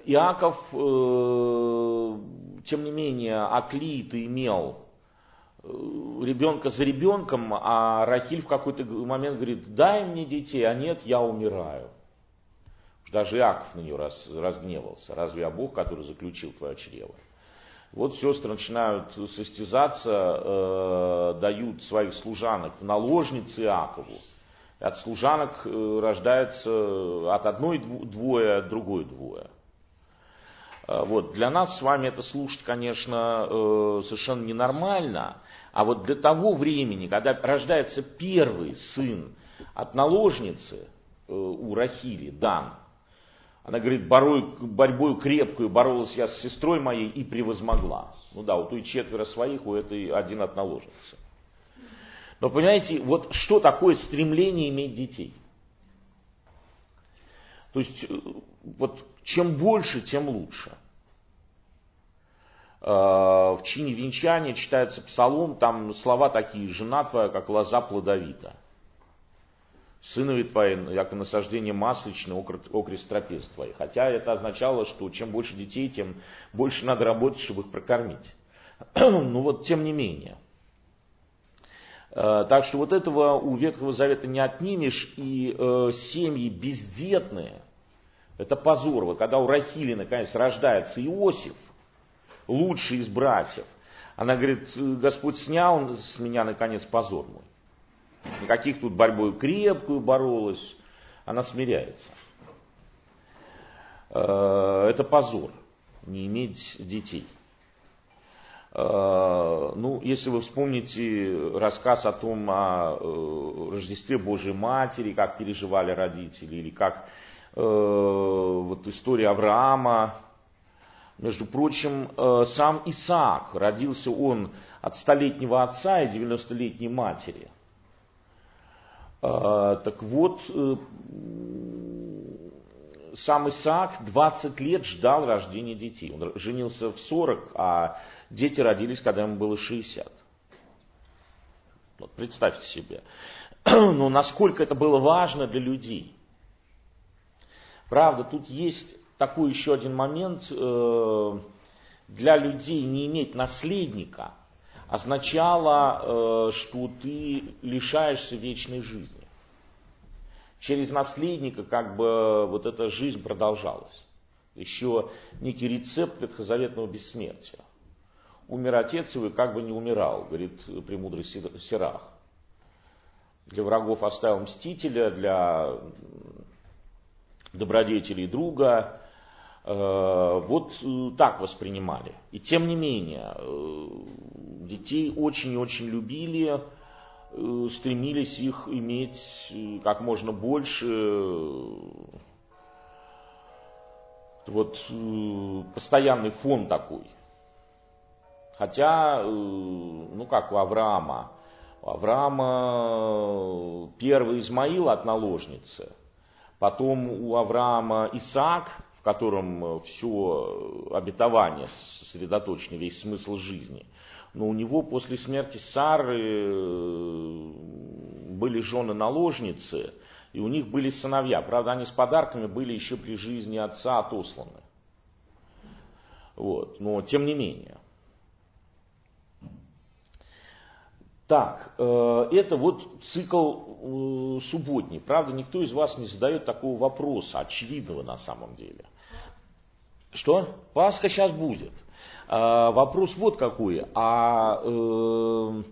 Иаков, э, тем не менее, отлит и имел э, ребенка за ребенком, а Рахиль в какой-то момент говорит, дай мне детей, а нет, я умираю. Даже Иаков на нее раз, разгневался. Разве я Бог, который заключил твое чрево? Вот сестры начинают состязаться, э, дают своих служанок в наложницы Иакову. От служанок э, рождается от одной двое, от другой двое. Э, вот. Для нас с вами это слушать, конечно, э, совершенно ненормально. А вот для того времени, когда рождается первый сын от наложницы э, у Рахили, Дан, она говорит, борой, борьбой крепкую боролась я с сестрой моей и превозмогла. Ну да, у той четверо своих, у этой один от наложницы. Но понимаете, вот что такое стремление иметь детей? То есть, э, вот чем больше, тем лучше. Э, в чине венчания читается псалом, там слова такие, жена твоя, как лоза плодовита сынове твои, и насаждение масличное, окрест трапез твоих. Хотя это означало, что чем больше детей, тем больше надо работать, чтобы их прокормить. ну вот, тем не менее. Э, так что вот этого у Ветхого Завета не отнимешь, и э, семьи бездетные, это позор. Когда у Рахили наконец рождается Иосиф, лучший из братьев, она говорит, Господь снял с меня наконец позор мой. Никаких тут борьбой крепкую боролась. Она смиряется. Э, это позор, не иметь детей. Э, ну, если вы вспомните рассказ о том, о э, Рождестве Божьей Матери, как переживали родители, или как вот история Авраама, между прочим, сам Исаак, родился он от столетнего отца и 90-летней матери – а, так вот, э, сам Исаак 20 лет ждал рождения детей. Он женился в 40, а дети родились, когда ему было 60. Вот представьте себе. Но насколько это было важно для людей. Правда, тут есть такой еще один момент. Э, для людей не иметь наследника – означало, э, что ты лишаешься вечной жизни. Через наследника как бы вот эта жизнь продолжалась. Еще некий рецепт ветхозаветного бессмертия. Умер отец его и как бы не умирал, говорит премудрый Сирах. Для врагов оставил мстителя, для добродетелей друга, вот э, так воспринимали. И тем не менее, э, детей очень и очень любили, стремились их иметь как можно больше. Вот постоянный фон такой. Хотя, ну как у Авраама, у Авраама первый Измаил от наложницы, потом у Авраама Исаак, в котором э, все обетование сосредоточено, весь смысл жизни. Но у него после смерти Сары э, были жены наложницы, и у них были сыновья. Правда, они с подарками были еще при жизни отца отосланы. Вот. Но тем не менее. Так, э, это вот цикл э, субботний. Правда, никто из вас не задает такого вопроса, очевидного на самом деле. Что? Пасха сейчас будет. А, вопрос вот какой. А э,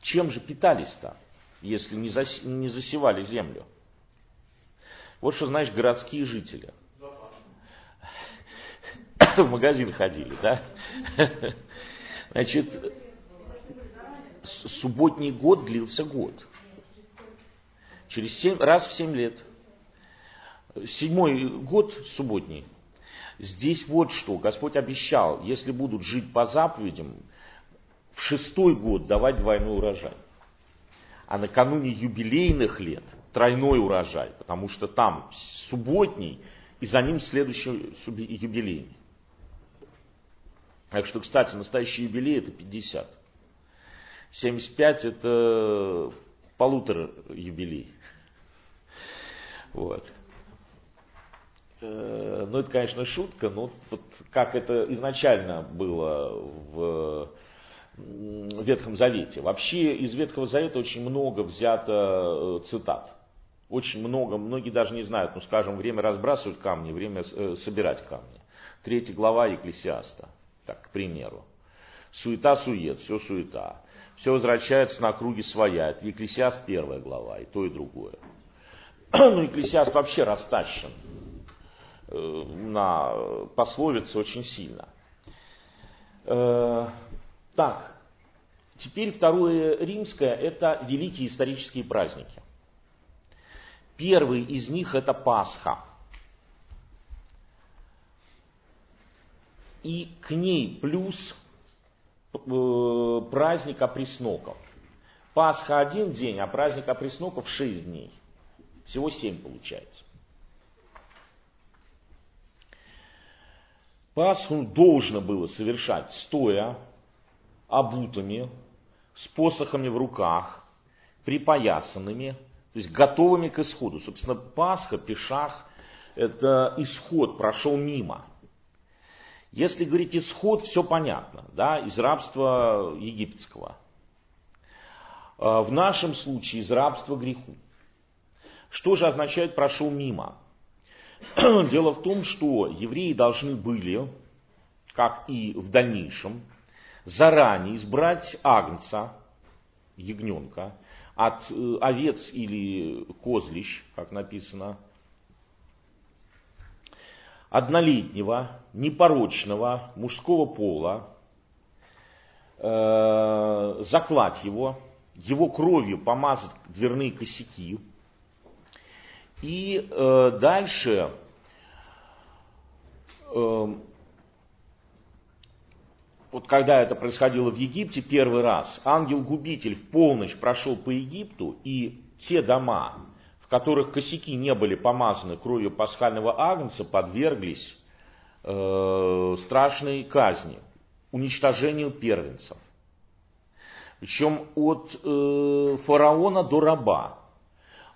чем же питались-то, если не, зас, не засевали землю? Вот что, знаешь, городские жители. В магазин ходили, да? Значит, субботний год длился год. Через семь, раз в семь лет. Седьмой год субботний. Здесь вот что. Господь обещал, если будут жить по заповедям, в шестой год давать двойной урожай. А накануне юбилейных лет тройной урожай, потому что там субботний, и за ним следующий юбилейный. Так что, кстати, настоящий юбилей это 50. 75 это полутора юбилей. Вот. Э, ну, это, конечно, шутка, но вот как это изначально было в Ветхом Завете. Вообще из Ветхого Завета очень много взято э, цитат. Очень много, многие даже не знают, ну, скажем, время разбрасывать камни, время э, собирать камни. Третья глава Екклесиаста, так, к примеру. Суета-сует, все суета все возвращается на круги своя. Это Екклесиаст первая глава, и то, и другое. Ну, Екклесиаст вообще растащен э, на пословице очень сильно. Э, так, теперь второе римское – это великие исторические праздники. Первый из них – это Пасха. И к ней плюс праздник опресноков. Пасха один день, а праздник опресноков шесть дней. Всего семь получается. Пасху должно было совершать стоя, обутыми, с посохами в руках, припоясанными, то есть готовыми к исходу. Собственно, Пасха, Пешах, это исход прошел мимо – если говорить исход, все понятно, да, из рабства египетского. А, в нашем случае из рабства греху. Что же означает прошел мимо? Дело в том, что евреи должны были, как и в дальнейшем, заранее избрать агнца, ягненка, от э, овец или козлищ, как написано, однолетнего, непорочного, мужского пола, э, заклать его, его кровью помазать дверные косяки. И э, дальше э, вот когда это происходило в Египте первый раз, ангел-губитель в полночь прошел по Египту, и те дома, которых косяки не были помазаны кровью пасхального агнца, подверглись э, страшной казни, уничтожению первенцев. Причем от э, фараона до раба,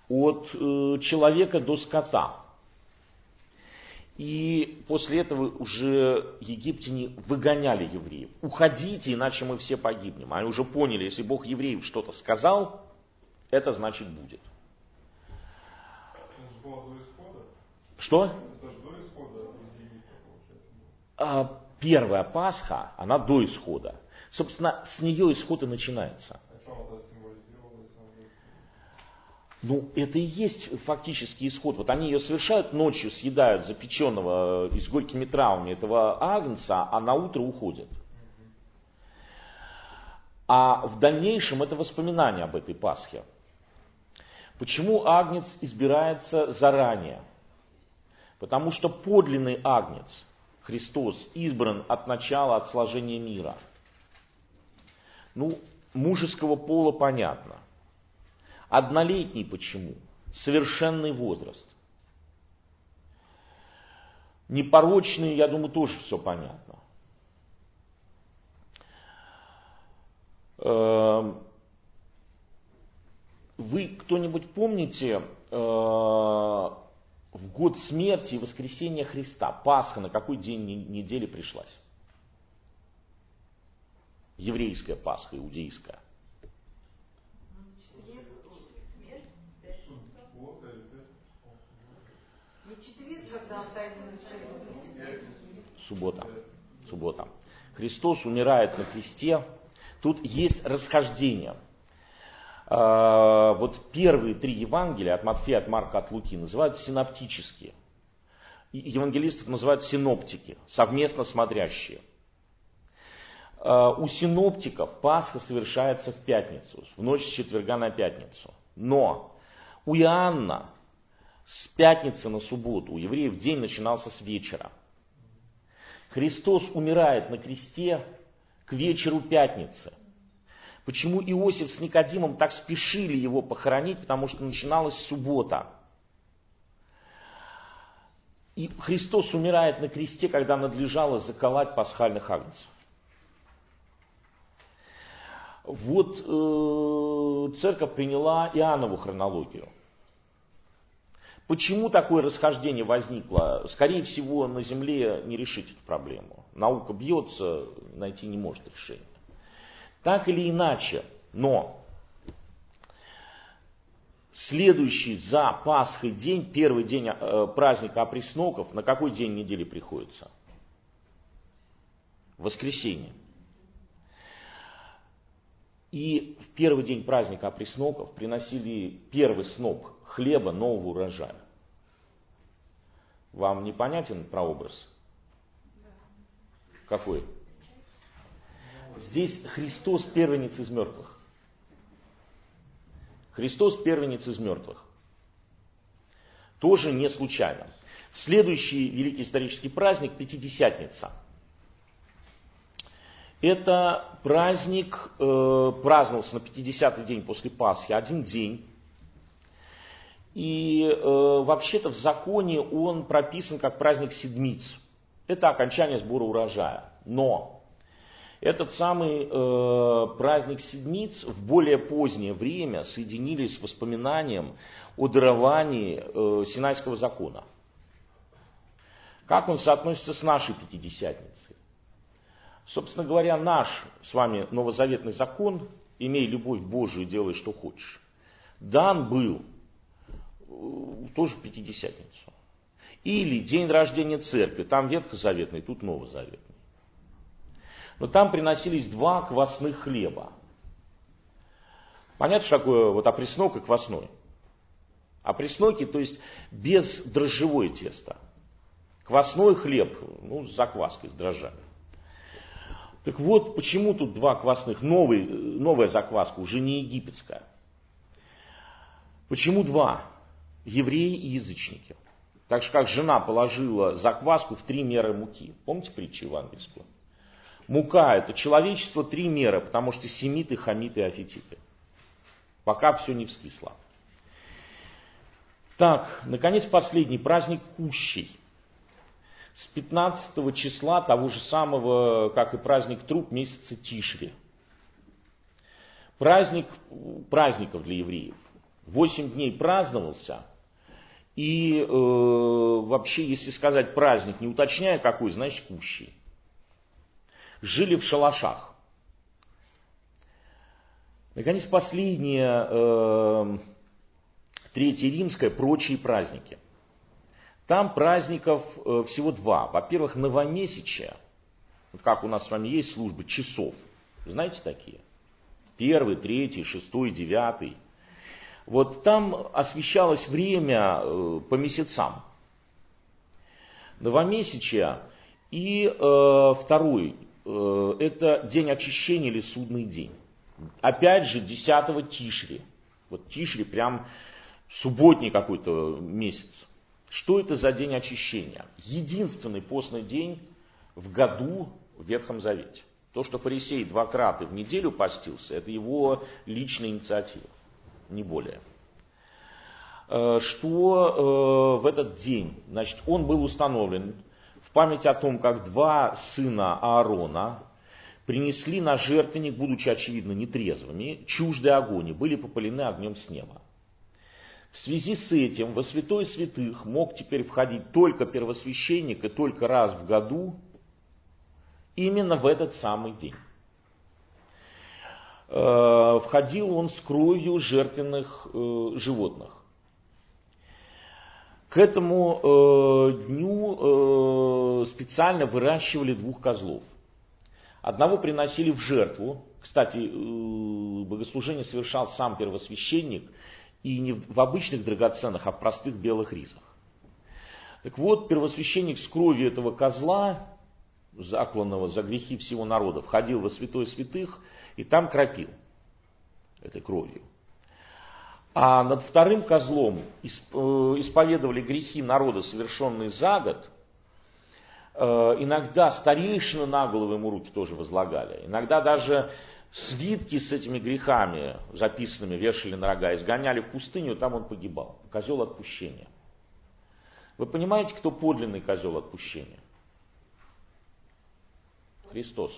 от э, человека до скота. И после этого уже египтяне выгоняли евреев. Уходите, иначе мы все погибнем. Они уже поняли, если Бог евреев что-то сказал, это значит будет. Что? А, первая Пасха, она до исхода. Собственно, с нее исход и начинается. Ну, это и есть фактически исход. Вот они ее совершают ночью, съедают запеченного и с горькими травмами этого агнца, а на утро уходят. А в дальнейшем это воспоминание об этой Пасхе. Почему агнец избирается заранее? Потому что подлинный агнец, Христос, избран от начала, от сложения мира. Ну, мужеского пола понятно. Однолетний почему? Совершенный возраст. Непорочный, я думаю, тоже все понятно. Вы кто-нибудь помните э, в год смерти и воскресения Христа, Пасха, на какой день недели пришлась? Еврейская Пасха, иудейская. Суббота. Суббота. Христос умирает на кресте. Тут есть расхождение. А, Вот первые три Евангелия от Матфея, от Марка, от Луки называют синоптические. Евангелистов называют синоптики, совместно смотрящие. А, У синоптиков Пасха совершается в пятницу, в ночь с четверга на пятницу. Но у Иоанна с пятницы на субботу, у евреев день начинался с вечера. Христос умирает на кресте к вечеру пятницы. Почему Иосиф с Никодимом так спешили его похоронить? Потому что начиналась суббота. И Христос умирает на кресте, когда надлежало заколоть пасхальных агнцев. Вот э, церковь приняла Иоаннову хронологию. Почему такое расхождение возникло? Скорее всего, на Земле не решить эту проблему. Наука бьется, найти не может решения. Так или иначе, но следующий за Пасхой день, первый день э, праздника опресноков, на какой день недели приходится? Воскресенье. И в первый день праздника опресноков приносили первый сноп хлеба нового урожая. Вам непонятен прообраз? Какой? Здесь Христос первенец из мертвых. Христос первенец из мертвых. Тоже не случайно. Следующий великий исторический праздник – Пятидесятница. Это праздник, э, праздновался на 50-й день после Пасхи, один день. И э, вообще-то в законе он прописан как праздник седмиц. Это окончание сбора урожая. Но этот самый э, праздник Седмиц в более позднее время соединились с воспоминанием о даровании э, Синайского закона. Как он соотносится с нашей Пятидесятницей? Собственно говоря, наш с вами новозаветный закон, имей любовь Божию и делай, что хочешь, дан был э, тоже в Пятидесятницу. Или день рождения церкви, там ветхозаветный, тут новозаветный. Но там приносились два квасных хлеба. Понятно, что такое вот опреснок и квасной? Опресноки, то есть без дрожжевое тесто. Квасной хлеб, ну, с закваской, с дрожжами. Так вот, почему тут два квасных, новый, новая закваска, уже не египетская. Почему два? Евреи и язычники. Так же, как жена положила закваску в три меры муки. Помните притчу евангельскую? Мука – это человечество три меры, потому что семиты, хамиты и афетиты. Пока все не вскисло. Так, наконец, последний праздник Кущей. С 15 числа того же самого, как и праздник труп, месяца Тишри. Праздник праздников для евреев. Восемь дней праздновался. И э, вообще, если сказать праздник, не уточняя какой, значит кущий жили в шалашах. Наконец, последнее, э, Третье Римское, прочие праздники. Там праздников э, всего два. Во-первых, новомесячие, вот как у нас с вами есть службы часов. Знаете такие? Первый, третий, шестой, девятый. Вот там освещалось время э, по месяцам. Новомесячие и э, второй это день очищения или судный день. Опять же, 10 Тишри. Вот Тишри прям субботний какой-то месяц. Что это за день очищения? Единственный постный день в году в Ветхом Завете. То, что фарисей два крата в неделю постился, это его личная инициатива, не более. Э, что э, в этот день? Значит, он был установлен память о том, как два сына Аарона принесли на жертвенник, будучи очевидно нетрезвыми, чуждые огонь были попалены огнем с неба. В связи с этим во святой святых мог теперь входить только первосвященник и только раз в году, именно в этот самый день. Э, входил он с кровью жертвенных э, животных. К этому э, дню э, специально выращивали двух козлов. Одного приносили в жертву. Кстати, э, богослужение совершал сам первосвященник, и не в обычных драгоценных, а в простых белых ризах. Так вот, первосвященник с кровью этого козла, закланного за грехи всего народа, входил во святой святых и там кропил этой кровью. А над вторым козлом э, исповедовали грехи народа, совершенные за год. Э, иногда старейшины на голову ему руки тоже возлагали. Иногда даже свитки с этими грехами, записанными, вешали на рога, изгоняли в пустыню, там он погибал. Козел отпущения. Вы понимаете, кто подлинный козел отпущения? Христос.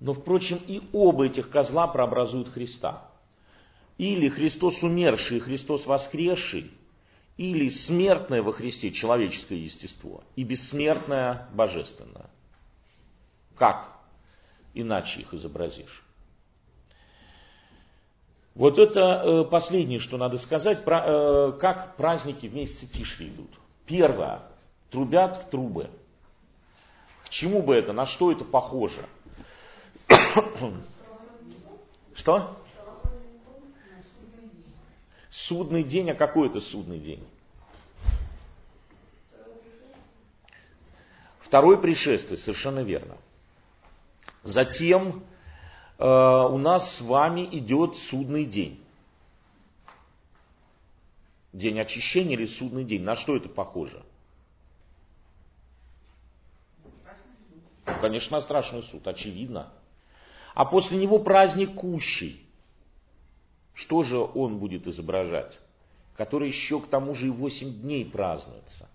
Но, впрочем, и оба этих козла прообразуют Христа. Или Христос умерший, Христос воскресший, или смертное во Христе человеческое естество и бессмертное божественное. Как иначе их изобразишь? Вот это э, последнее, что надо сказать, э, как праздники в месяце идут. Первое. Трубят в трубы. К чему бы это? На что это похоже? Что? Судный день, а какой это судный день? Второе пришествие, совершенно верно. Затем э, у нас с вами идет судный день. День очищения или судный день. На что это похоже? Конечно, страшный суд, очевидно. А после него праздник кущий. Что же он будет изображать? Который еще к тому же и восемь дней празднуется.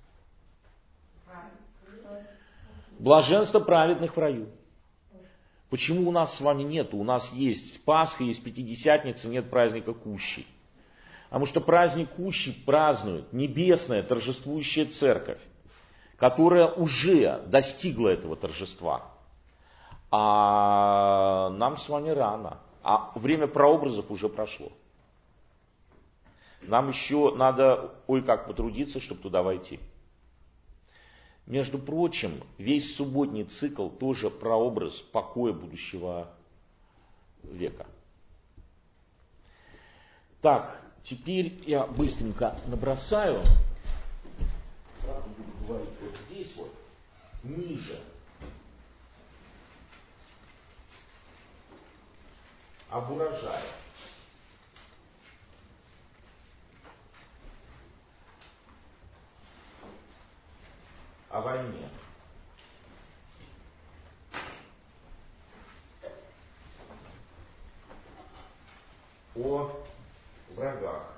Блаженство праведных в раю. Почему у нас с вами нет? У нас есть Пасха, есть Пятидесятница, нет праздника Кущей. Потому что праздник Кущей празднует небесная торжествующая церковь, которая уже достигла этого торжества. А нам с вами рано. А время прообразов уже прошло. Нам еще надо, ой, как потрудиться, чтобы туда войти. Между прочим, весь субботний цикл тоже прообраз покоя будущего века. Так, теперь я быстренько набросаю. Сразу буду говорить вот здесь вот, ниже. Об урожае. о войне. О врагах,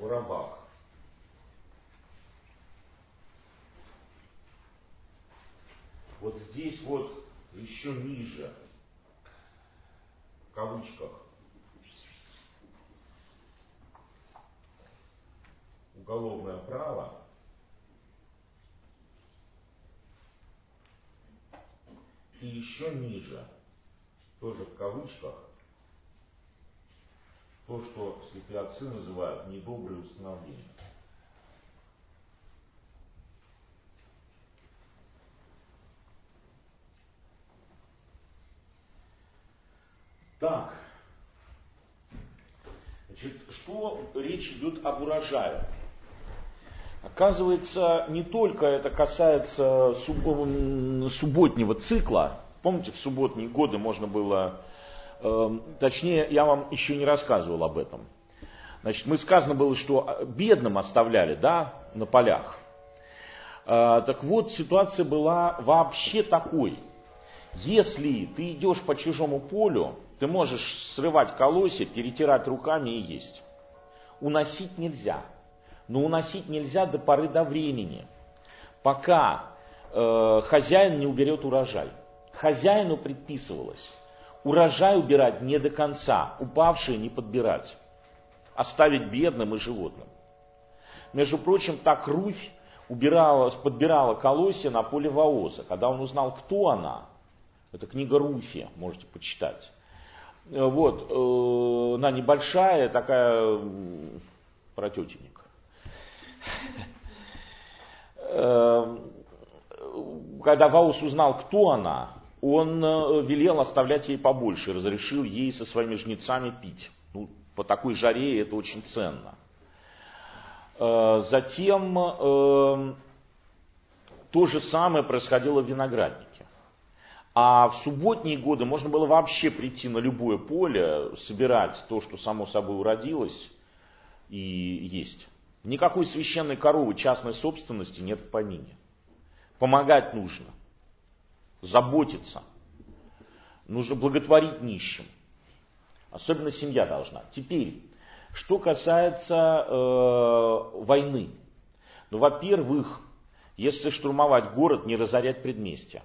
о рабах. Вот здесь вот еще ниже, в кавычках, уголовное право. И еще ниже, тоже в кавычках, то, что святые отцы называют недобрые установления. Так, значит, что речь идет об урожае? Оказывается, не только это касается субботнего цикла. Помните, в субботние годы можно было, э, точнее, я вам еще не рассказывал об этом. Значит, мы сказано было, что бедным оставляли, да, на полях. Э, так вот, ситуация была вообще такой. Если ты идешь по чужому полю, ты можешь срывать колосья, перетирать руками и есть. Уносить нельзя – но уносить нельзя до поры до времени, пока э, хозяин не уберет урожай. Хозяину предписывалось урожай убирать не до конца, упавшие не подбирать, оставить бедным и животным. Между прочим, так Руфь убирала, подбирала колосья на поле Вооза. Когда он узнал, кто она, это книга Руфи, можете почитать, Вот, э, она небольшая, такая про тетенек. Э, когда Ваус узнал, кто она, он э, велел оставлять ей побольше, разрешил ей со своими жнецами пить. Ну, по такой жаре это очень ценно. Э, затем э, то же самое происходило в винограднике. А в субботние годы можно было вообще прийти на любое поле, собирать то, что само собой уродилось, и есть. Никакой священной коровы частной собственности нет в помине. Помогать нужно, заботиться, нужно благотворить нищим. Особенно семья должна. Теперь, что касается э, войны. Ну, во-первых, если штурмовать город, не разорять предместья.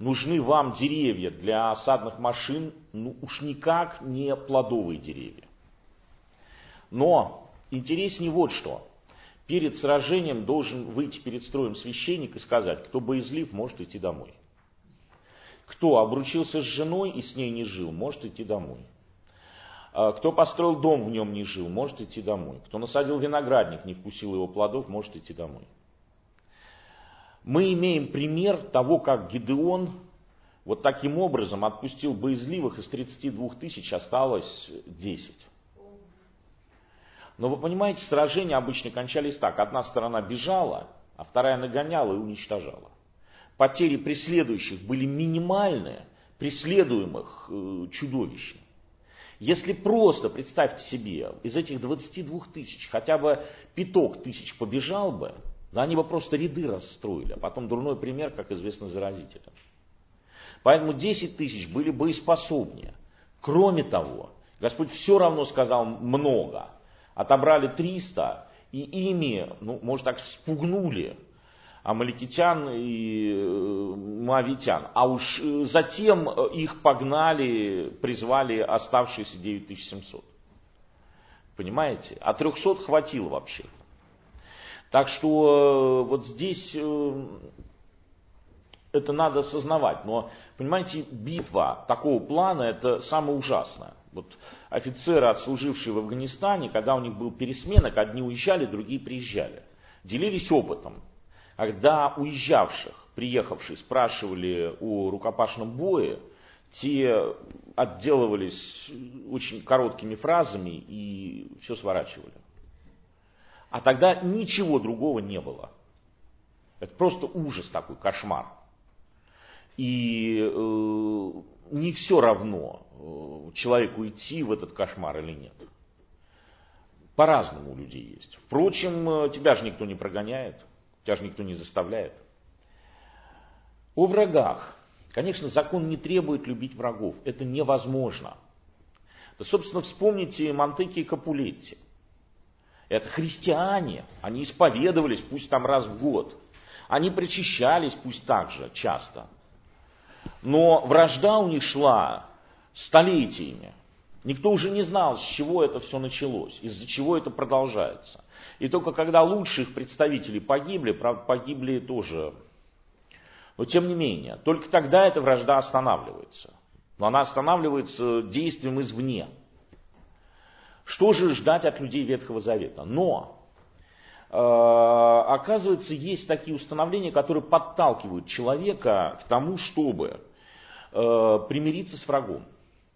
Нужны вам деревья для осадных машин, ну уж никак не плодовые деревья. Но интереснее вот что. Перед сражением должен выйти перед строем священник и сказать, кто боязлив, может идти домой. Кто обручился с женой и с ней не жил, может идти домой. А кто построил дом, в нем не жил, может идти домой. Кто насадил виноградник, не вкусил его плодов, может идти домой. Мы имеем пример того, как Гидеон вот таким образом отпустил боязливых, из 32 тысяч осталось 10. Но вы понимаете, сражения обычно кончались так. Одна сторона бежала, а вторая нагоняла и уничтожала. Потери преследующих были минимальные, преследуемых э, чудовищные. Если просто, представьте себе, из этих 22 тысяч хотя бы пяток тысяч побежал бы, да они бы просто ряды расстроили, а потом дурной пример, как известно, заразителен. Поэтому 10 тысяч были боеспособнее. Кроме того, Господь все равно сказал много – отобрали 300 и ими, ну, может так, спугнули амаликитян и э, моавитян. А уж э, затем э, их погнали, призвали оставшиеся 9700. Понимаете? А 300 хватило вообще. Так что вот здесь это надо осознавать. Но, понимаете, битва такого плана это самое ужасное. Вот офицеры, отслужившие в Афганистане, когда у них был пересменок, одни уезжали, другие приезжали. Делились опытом. Когда уезжавших, приехавших, спрашивали о рукопашном бое, те отделывались очень короткими фразами и все сворачивали. А тогда ничего другого не было. Это просто ужас такой, кошмар. И э, не все равно э, человеку идти в этот кошмар или нет. По-разному у людей есть. Впрочем, э, тебя же никто не прогоняет, тебя же никто не заставляет. О врагах. Конечно, закон не требует любить врагов. Это невозможно. Да, собственно, вспомните Монтеки и Капулетти. Это христиане. Они исповедовались, пусть там раз в год. Они причащались, пусть так же, часто. Но вражда у них шла столетиями. Никто уже не знал, с чего это все началось, из-за чего это продолжается. И только когда лучших представителей погибли, правда, погибли тоже, но тем не менее, только тогда эта вражда останавливается. Но она останавливается действием извне. Что же ждать от людей Ветхого Завета? Но Э, оказывается, есть такие установления, которые подталкивают человека к тому, чтобы э, примириться с врагом.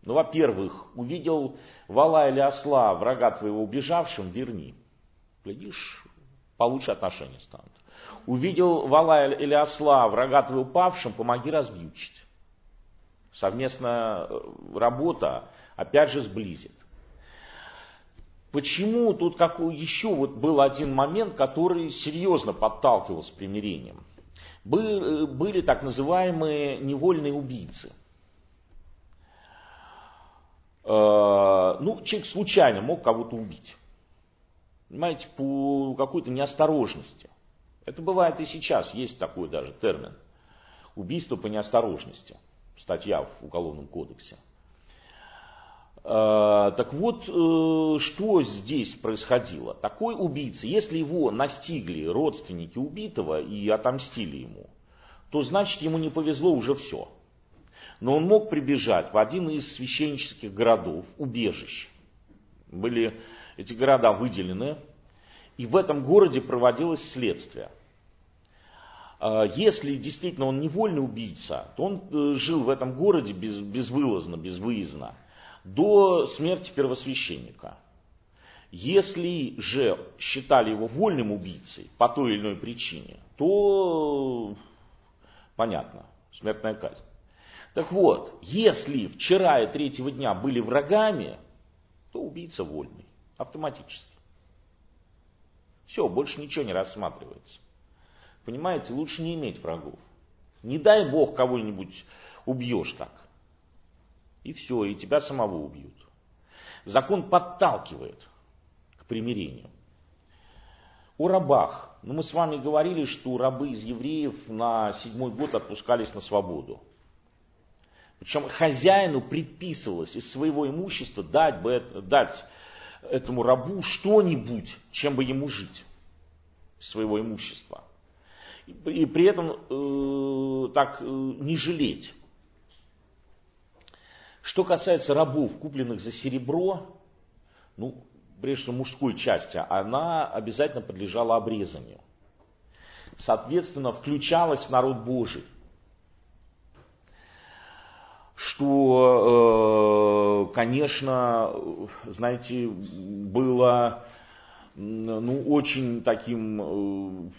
Ну, во-первых, увидел вала или осла врага твоего убежавшим, верни. Глядишь, получше отношения станут. Увидел вала или осла врага твоего павшим, помоги развьючить. Совместная э, работа, опять же, сблизит. Почему тут какой еще вот был один момент, который серьезно подталкивал с примирением? Были, были так называемые невольные убийцы. Э, ну, человек случайно мог кого-то убить. Понимаете, по какой-то неосторожности. Это бывает и сейчас, есть такой даже термин. Убийство по неосторожности. Статья в Уголовном кодексе. Э, так вот, э, что здесь происходило? Такой убийца, если его настигли родственники убитого и отомстили ему, то значит ему не повезло уже все. Но он мог прибежать в один из священнических городов, убежищ. Были эти города выделены, и в этом городе проводилось следствие. А, если действительно он невольный убийца, то он э, жил в этом городе без, безвылазно, безвыездно, до смерти первосвященника. Если же считали его вольным убийцей по той или иной причине, то понятно, смертная казнь. Так вот, если вчера и третьего дня были врагами, то убийца вольный, автоматически. Все, больше ничего не рассматривается. Понимаете, лучше не иметь врагов. Не дай Бог кого-нибудь убьешь так. И все, и тебя самого убьют. Закон подталкивает к примирению. О рабах. Ну, мы с вами говорили, что рабы из евреев на седьмой год отпускались на свободу. Причем хозяину предписывалось из своего имущества дать, бы, дать этому рабу что-нибудь, чем бы ему жить. Своего имущества. И при этом э, так э, не жалеть. Что касается рабов, купленных за серебро, ну, прежде всего мужской части, она обязательно подлежала обрезанию. Соответственно, включалась в народ Божий. Что, э, конечно, знаете, было ну, очень таким э,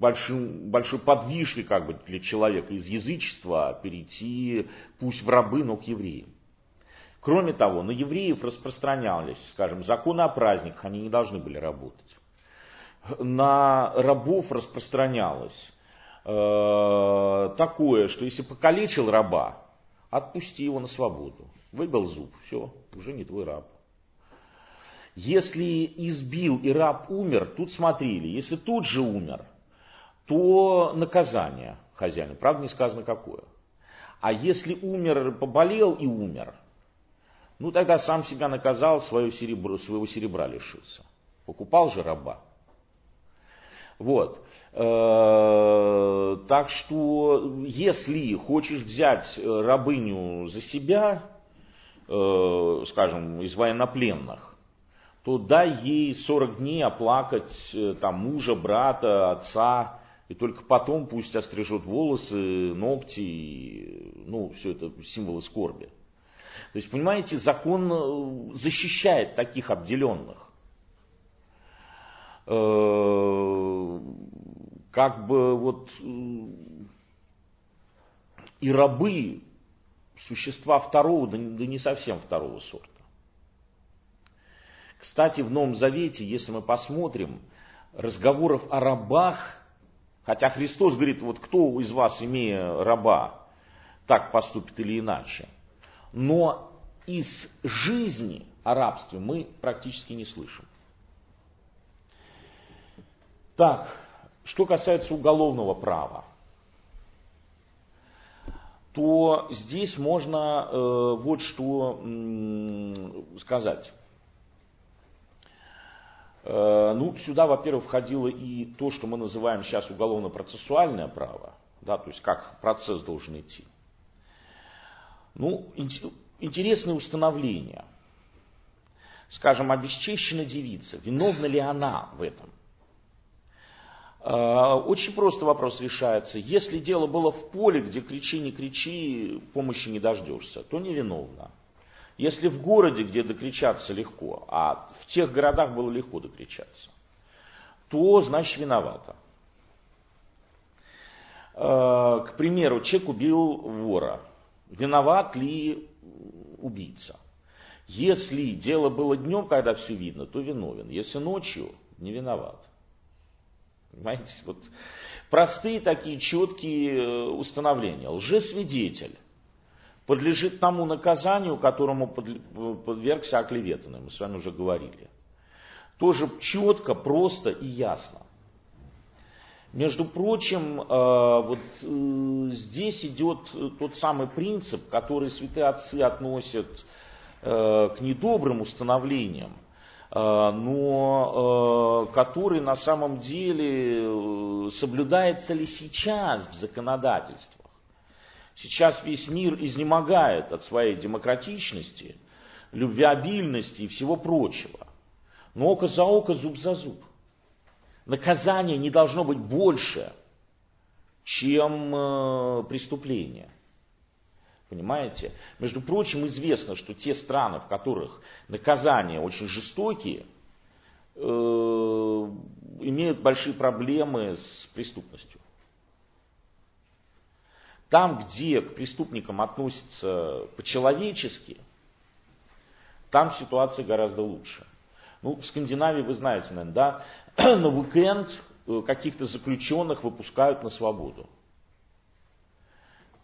большим, большой подвижкой как бы для человека из язычества перейти пусть в рабы, но к евреям. Кроме того, на евреев распространялись, скажем, законы о праздниках, они не должны были работать. На рабов распространялось э, такое, что если покалечил раба, отпусти его на свободу. Выбил зуб, все, уже не твой раб. Если избил и раб умер, тут смотрели, если тут же умер, то наказание хозяину. Правда, не сказано какое. А если умер, поболел и умер, ну тогда сам себя наказал, свое серебро, своего серебра лишился. Покупал же раба. Вот. Э, так что, если хочешь взять рабыню за себя, э, скажем, из военнопленных, то дай ей 40 дней оплакать э, там, мужа, брата, отца, и только потом пусть острижет волосы, ногти, ну, все это символы скорби. То есть, понимаете, закон э, защищает таких обделенных. Э, как бы вот э, и рабы, существа второго, да не совсем второго сорта. Кстати, в Новом Завете, если мы посмотрим, разговоров о рабах, хотя Христос говорит, вот кто из вас, имея раба, так поступит или иначе – но из жизни о рабстве мы практически не слышим. Так, что касается уголовного права, то здесь можно э, вот что э, сказать. Э, ну, сюда, во-первых, входило и то, что мы называем сейчас уголовно-процессуальное право, да, то есть как процесс должен идти. Ну, интересное установление. Скажем, обесчещена девица, виновна ли она в этом? А, очень просто вопрос решается. Если дело было в поле, где кричи, не кричи, помощи не дождешься, то невиновна. Если в городе, где докричаться легко, а в тех городах было легко докричаться, то значит виновата. А, к примеру, человек убил вора виноват ли убийца. Если дело было днем, когда все видно, то виновен. Если ночью, не виноват. Понимаете, вот простые такие четкие э, установления. Лжесвидетель подлежит тому наказанию, которому подвергся оклеветанный. Мы с вами уже говорили. Тоже четко, просто и ясно. Между прочим, э, вот э, здесь идет тот самый принцип, который святые отцы относят э, к недобрым установлениям, но который на самом деле соблюдается ли сейчас в законодательствах. Сейчас весь мир изнемогает от своей демократичности, любвеобильности и всего прочего. Но око за око, зуб за зуб. Наказание не должно быть больше, чем э, преступление. Понимаете? Между прочим, известно, что те страны, в которых наказания очень жестокие, э, имеют большие проблемы с преступностью. Там, где к преступникам относятся по-человечески, там ситуация гораздо лучше. Ну, в Скандинавии, вы знаете, наверное, да, на уикенд э, каких-то заключенных выпускают на свободу.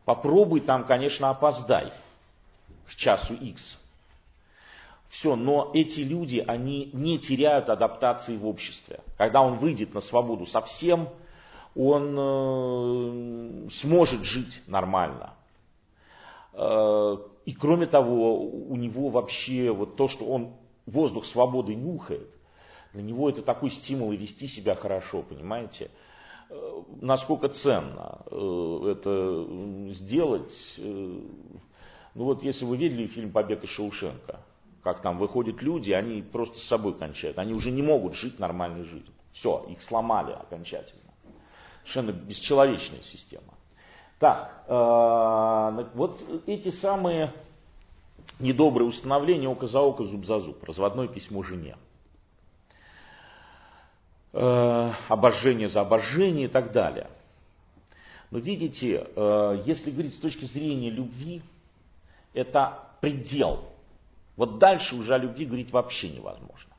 Попробуй там, конечно, опоздай в часу X. Все, но эти люди, они не теряют адаптации в обществе. Когда он выйдет на свободу совсем, он э, сможет жить нормально. Э, и кроме того, у него вообще вот то, что он воздух свободы нюхает, для него это такой стимул вести себя хорошо, понимаете? Э, насколько ценно э, это сделать. Э, ну вот если вы видели фильм «Побег из Шаушенко», как там выходят люди, они просто с собой кончают. Они уже не могут жить нормальной жизнью. Все, их сломали окончательно. Совершенно бесчеловечная система. Так, вот эти самые недобрые установления око за око, зуб за зуб, разводное письмо жене. Э, обожжение за обожжение и так далее. Но видите, э, если говорить с точки зрения любви, это предел. Вот дальше уже о любви говорить вообще невозможно.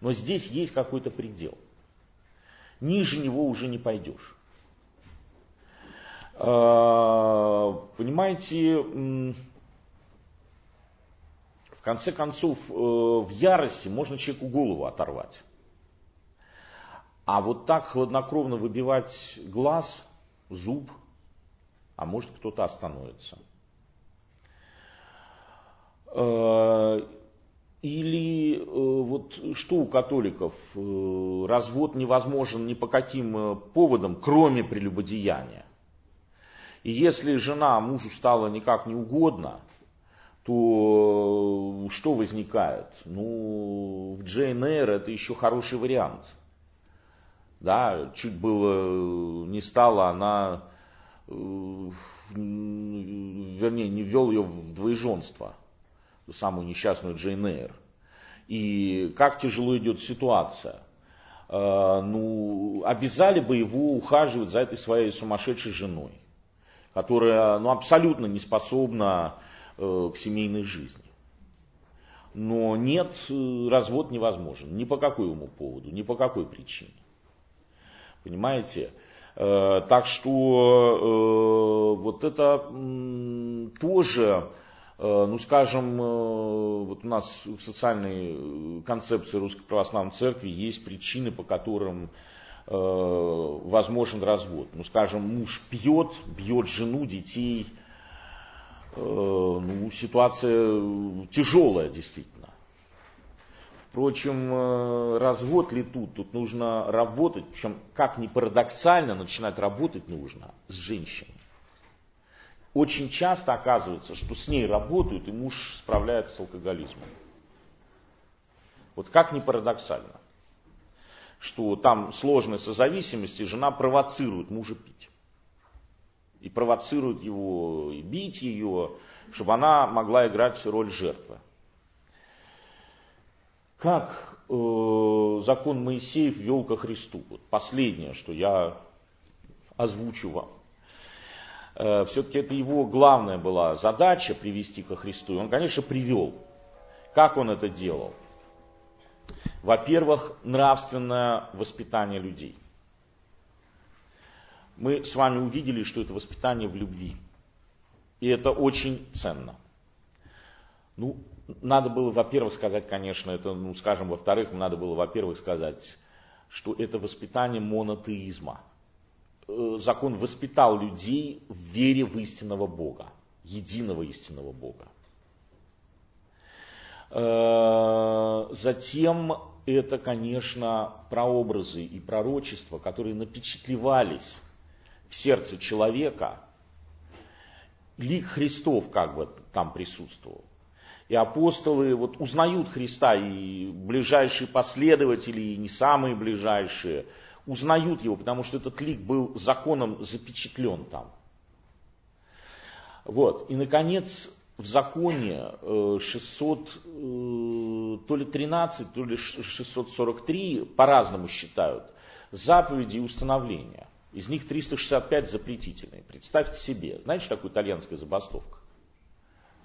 Но здесь есть какой-то предел. Ниже него уже не пойдешь. Э, понимаете, в конце концов, в ярости можно человеку голову оторвать. А вот так хладнокровно выбивать глаз, зуб, а может кто-то остановится. Э, или э, вот что у католиков, э, развод невозможен ни по каким поводам, кроме прелюбодеяния. И если жена мужу стала никак не угодна, то что возникает? Ну, в Джейн Эйр это еще хороший вариант – да, чуть было не стало, она, э, вернее, не ввел ее в двоеженство, ту самую несчастную Джейн Эйр. И как тяжело идет ситуация. Э, ну, обязали бы его ухаживать за этой своей сумасшедшей женой, которая ну, абсолютно не способна э, к семейной жизни. Но нет, развод невозможен ни по какому поводу, ни по какой причине. Понимаете? Э, так что э, вот это тоже, э, ну скажем, вот у нас в социальной концепции Русской Православной Церкви есть причины, по которым возможен развод. Ну скажем, муж пьет, бьет жену, детей, ну, ситуация тяжелая действительно. Впрочем, э, развод ли тут? Тут нужно работать, причем, как ни парадоксально, начинать работать нужно с женщиной. Очень часто оказывается, что с ней работают, и муж справляется с алкоголизмом. Вот как ни парадоксально, что там сложная созависимость, и жена провоцирует мужа пить. И провоцирует его, и бить ее, чтобы она могла играть роль жертвы как э, закон Моисеев вел ко Христу. Вот последнее, что я озвучу вам. Э, все-таки это его главная была задача привести ко Христу. И он, конечно, привел. Как он это делал? Во-первых, нравственное воспитание людей. Мы с вами увидели, что это воспитание в любви. И это очень ценно. Ну, надо было, во-первых, сказать, конечно, это, ну, скажем, во-вторых, надо было, во-первых, сказать, что это воспитание монотеизма. Э, закон воспитал людей в вере в истинного Бога, единого истинного Бога. Э, затем это, конечно, прообразы и пророчества, которые напечатлевались в сердце человека лик Христов как бы там присутствовал. И апостолы вот узнают Христа, и ближайшие последователи, и не самые ближайшие, узнают его, потому что этот лик был законом запечатлен там. Вот. И, наконец, в законе 600, э, э, то ли 13, то ли 643, по-разному считают, заповеди и установления. Из них 365 запретительные. Представьте себе, знаете, что такое итальянская забастовка?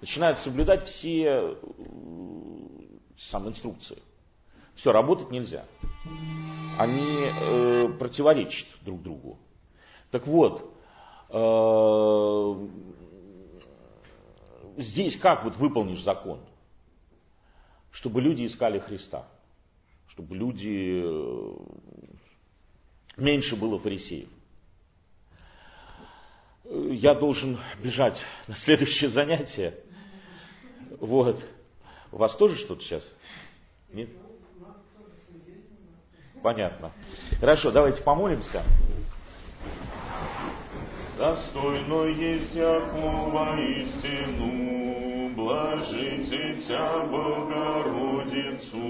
Начинают соблюдать все э, сам инструкции. Все, работать нельзя. Они э, противоречат друг другу. Так вот, э, здесь как вот выполнишь закон? Чтобы люди искали Христа. Чтобы люди... Э, меньше было фарисеев. Э, я должен бежать на следующее занятие. Вот. У вас тоже что-то сейчас? Нет? Понятно. Хорошо, давайте помолимся. Достойно есть Якова истину, блажите Тя Богородицу,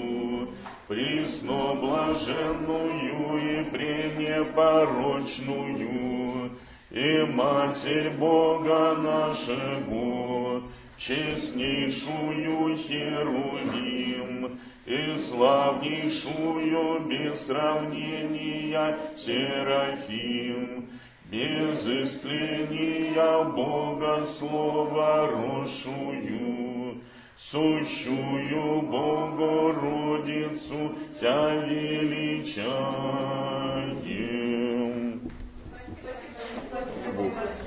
присно блаженную и пренепорочную, и Матерь Бога нашего, честнейшую Херувим и славнейшую без сравнения Серафим, без истления Бога Слова росшую, сущую Богородицу Тя величаем. Бог.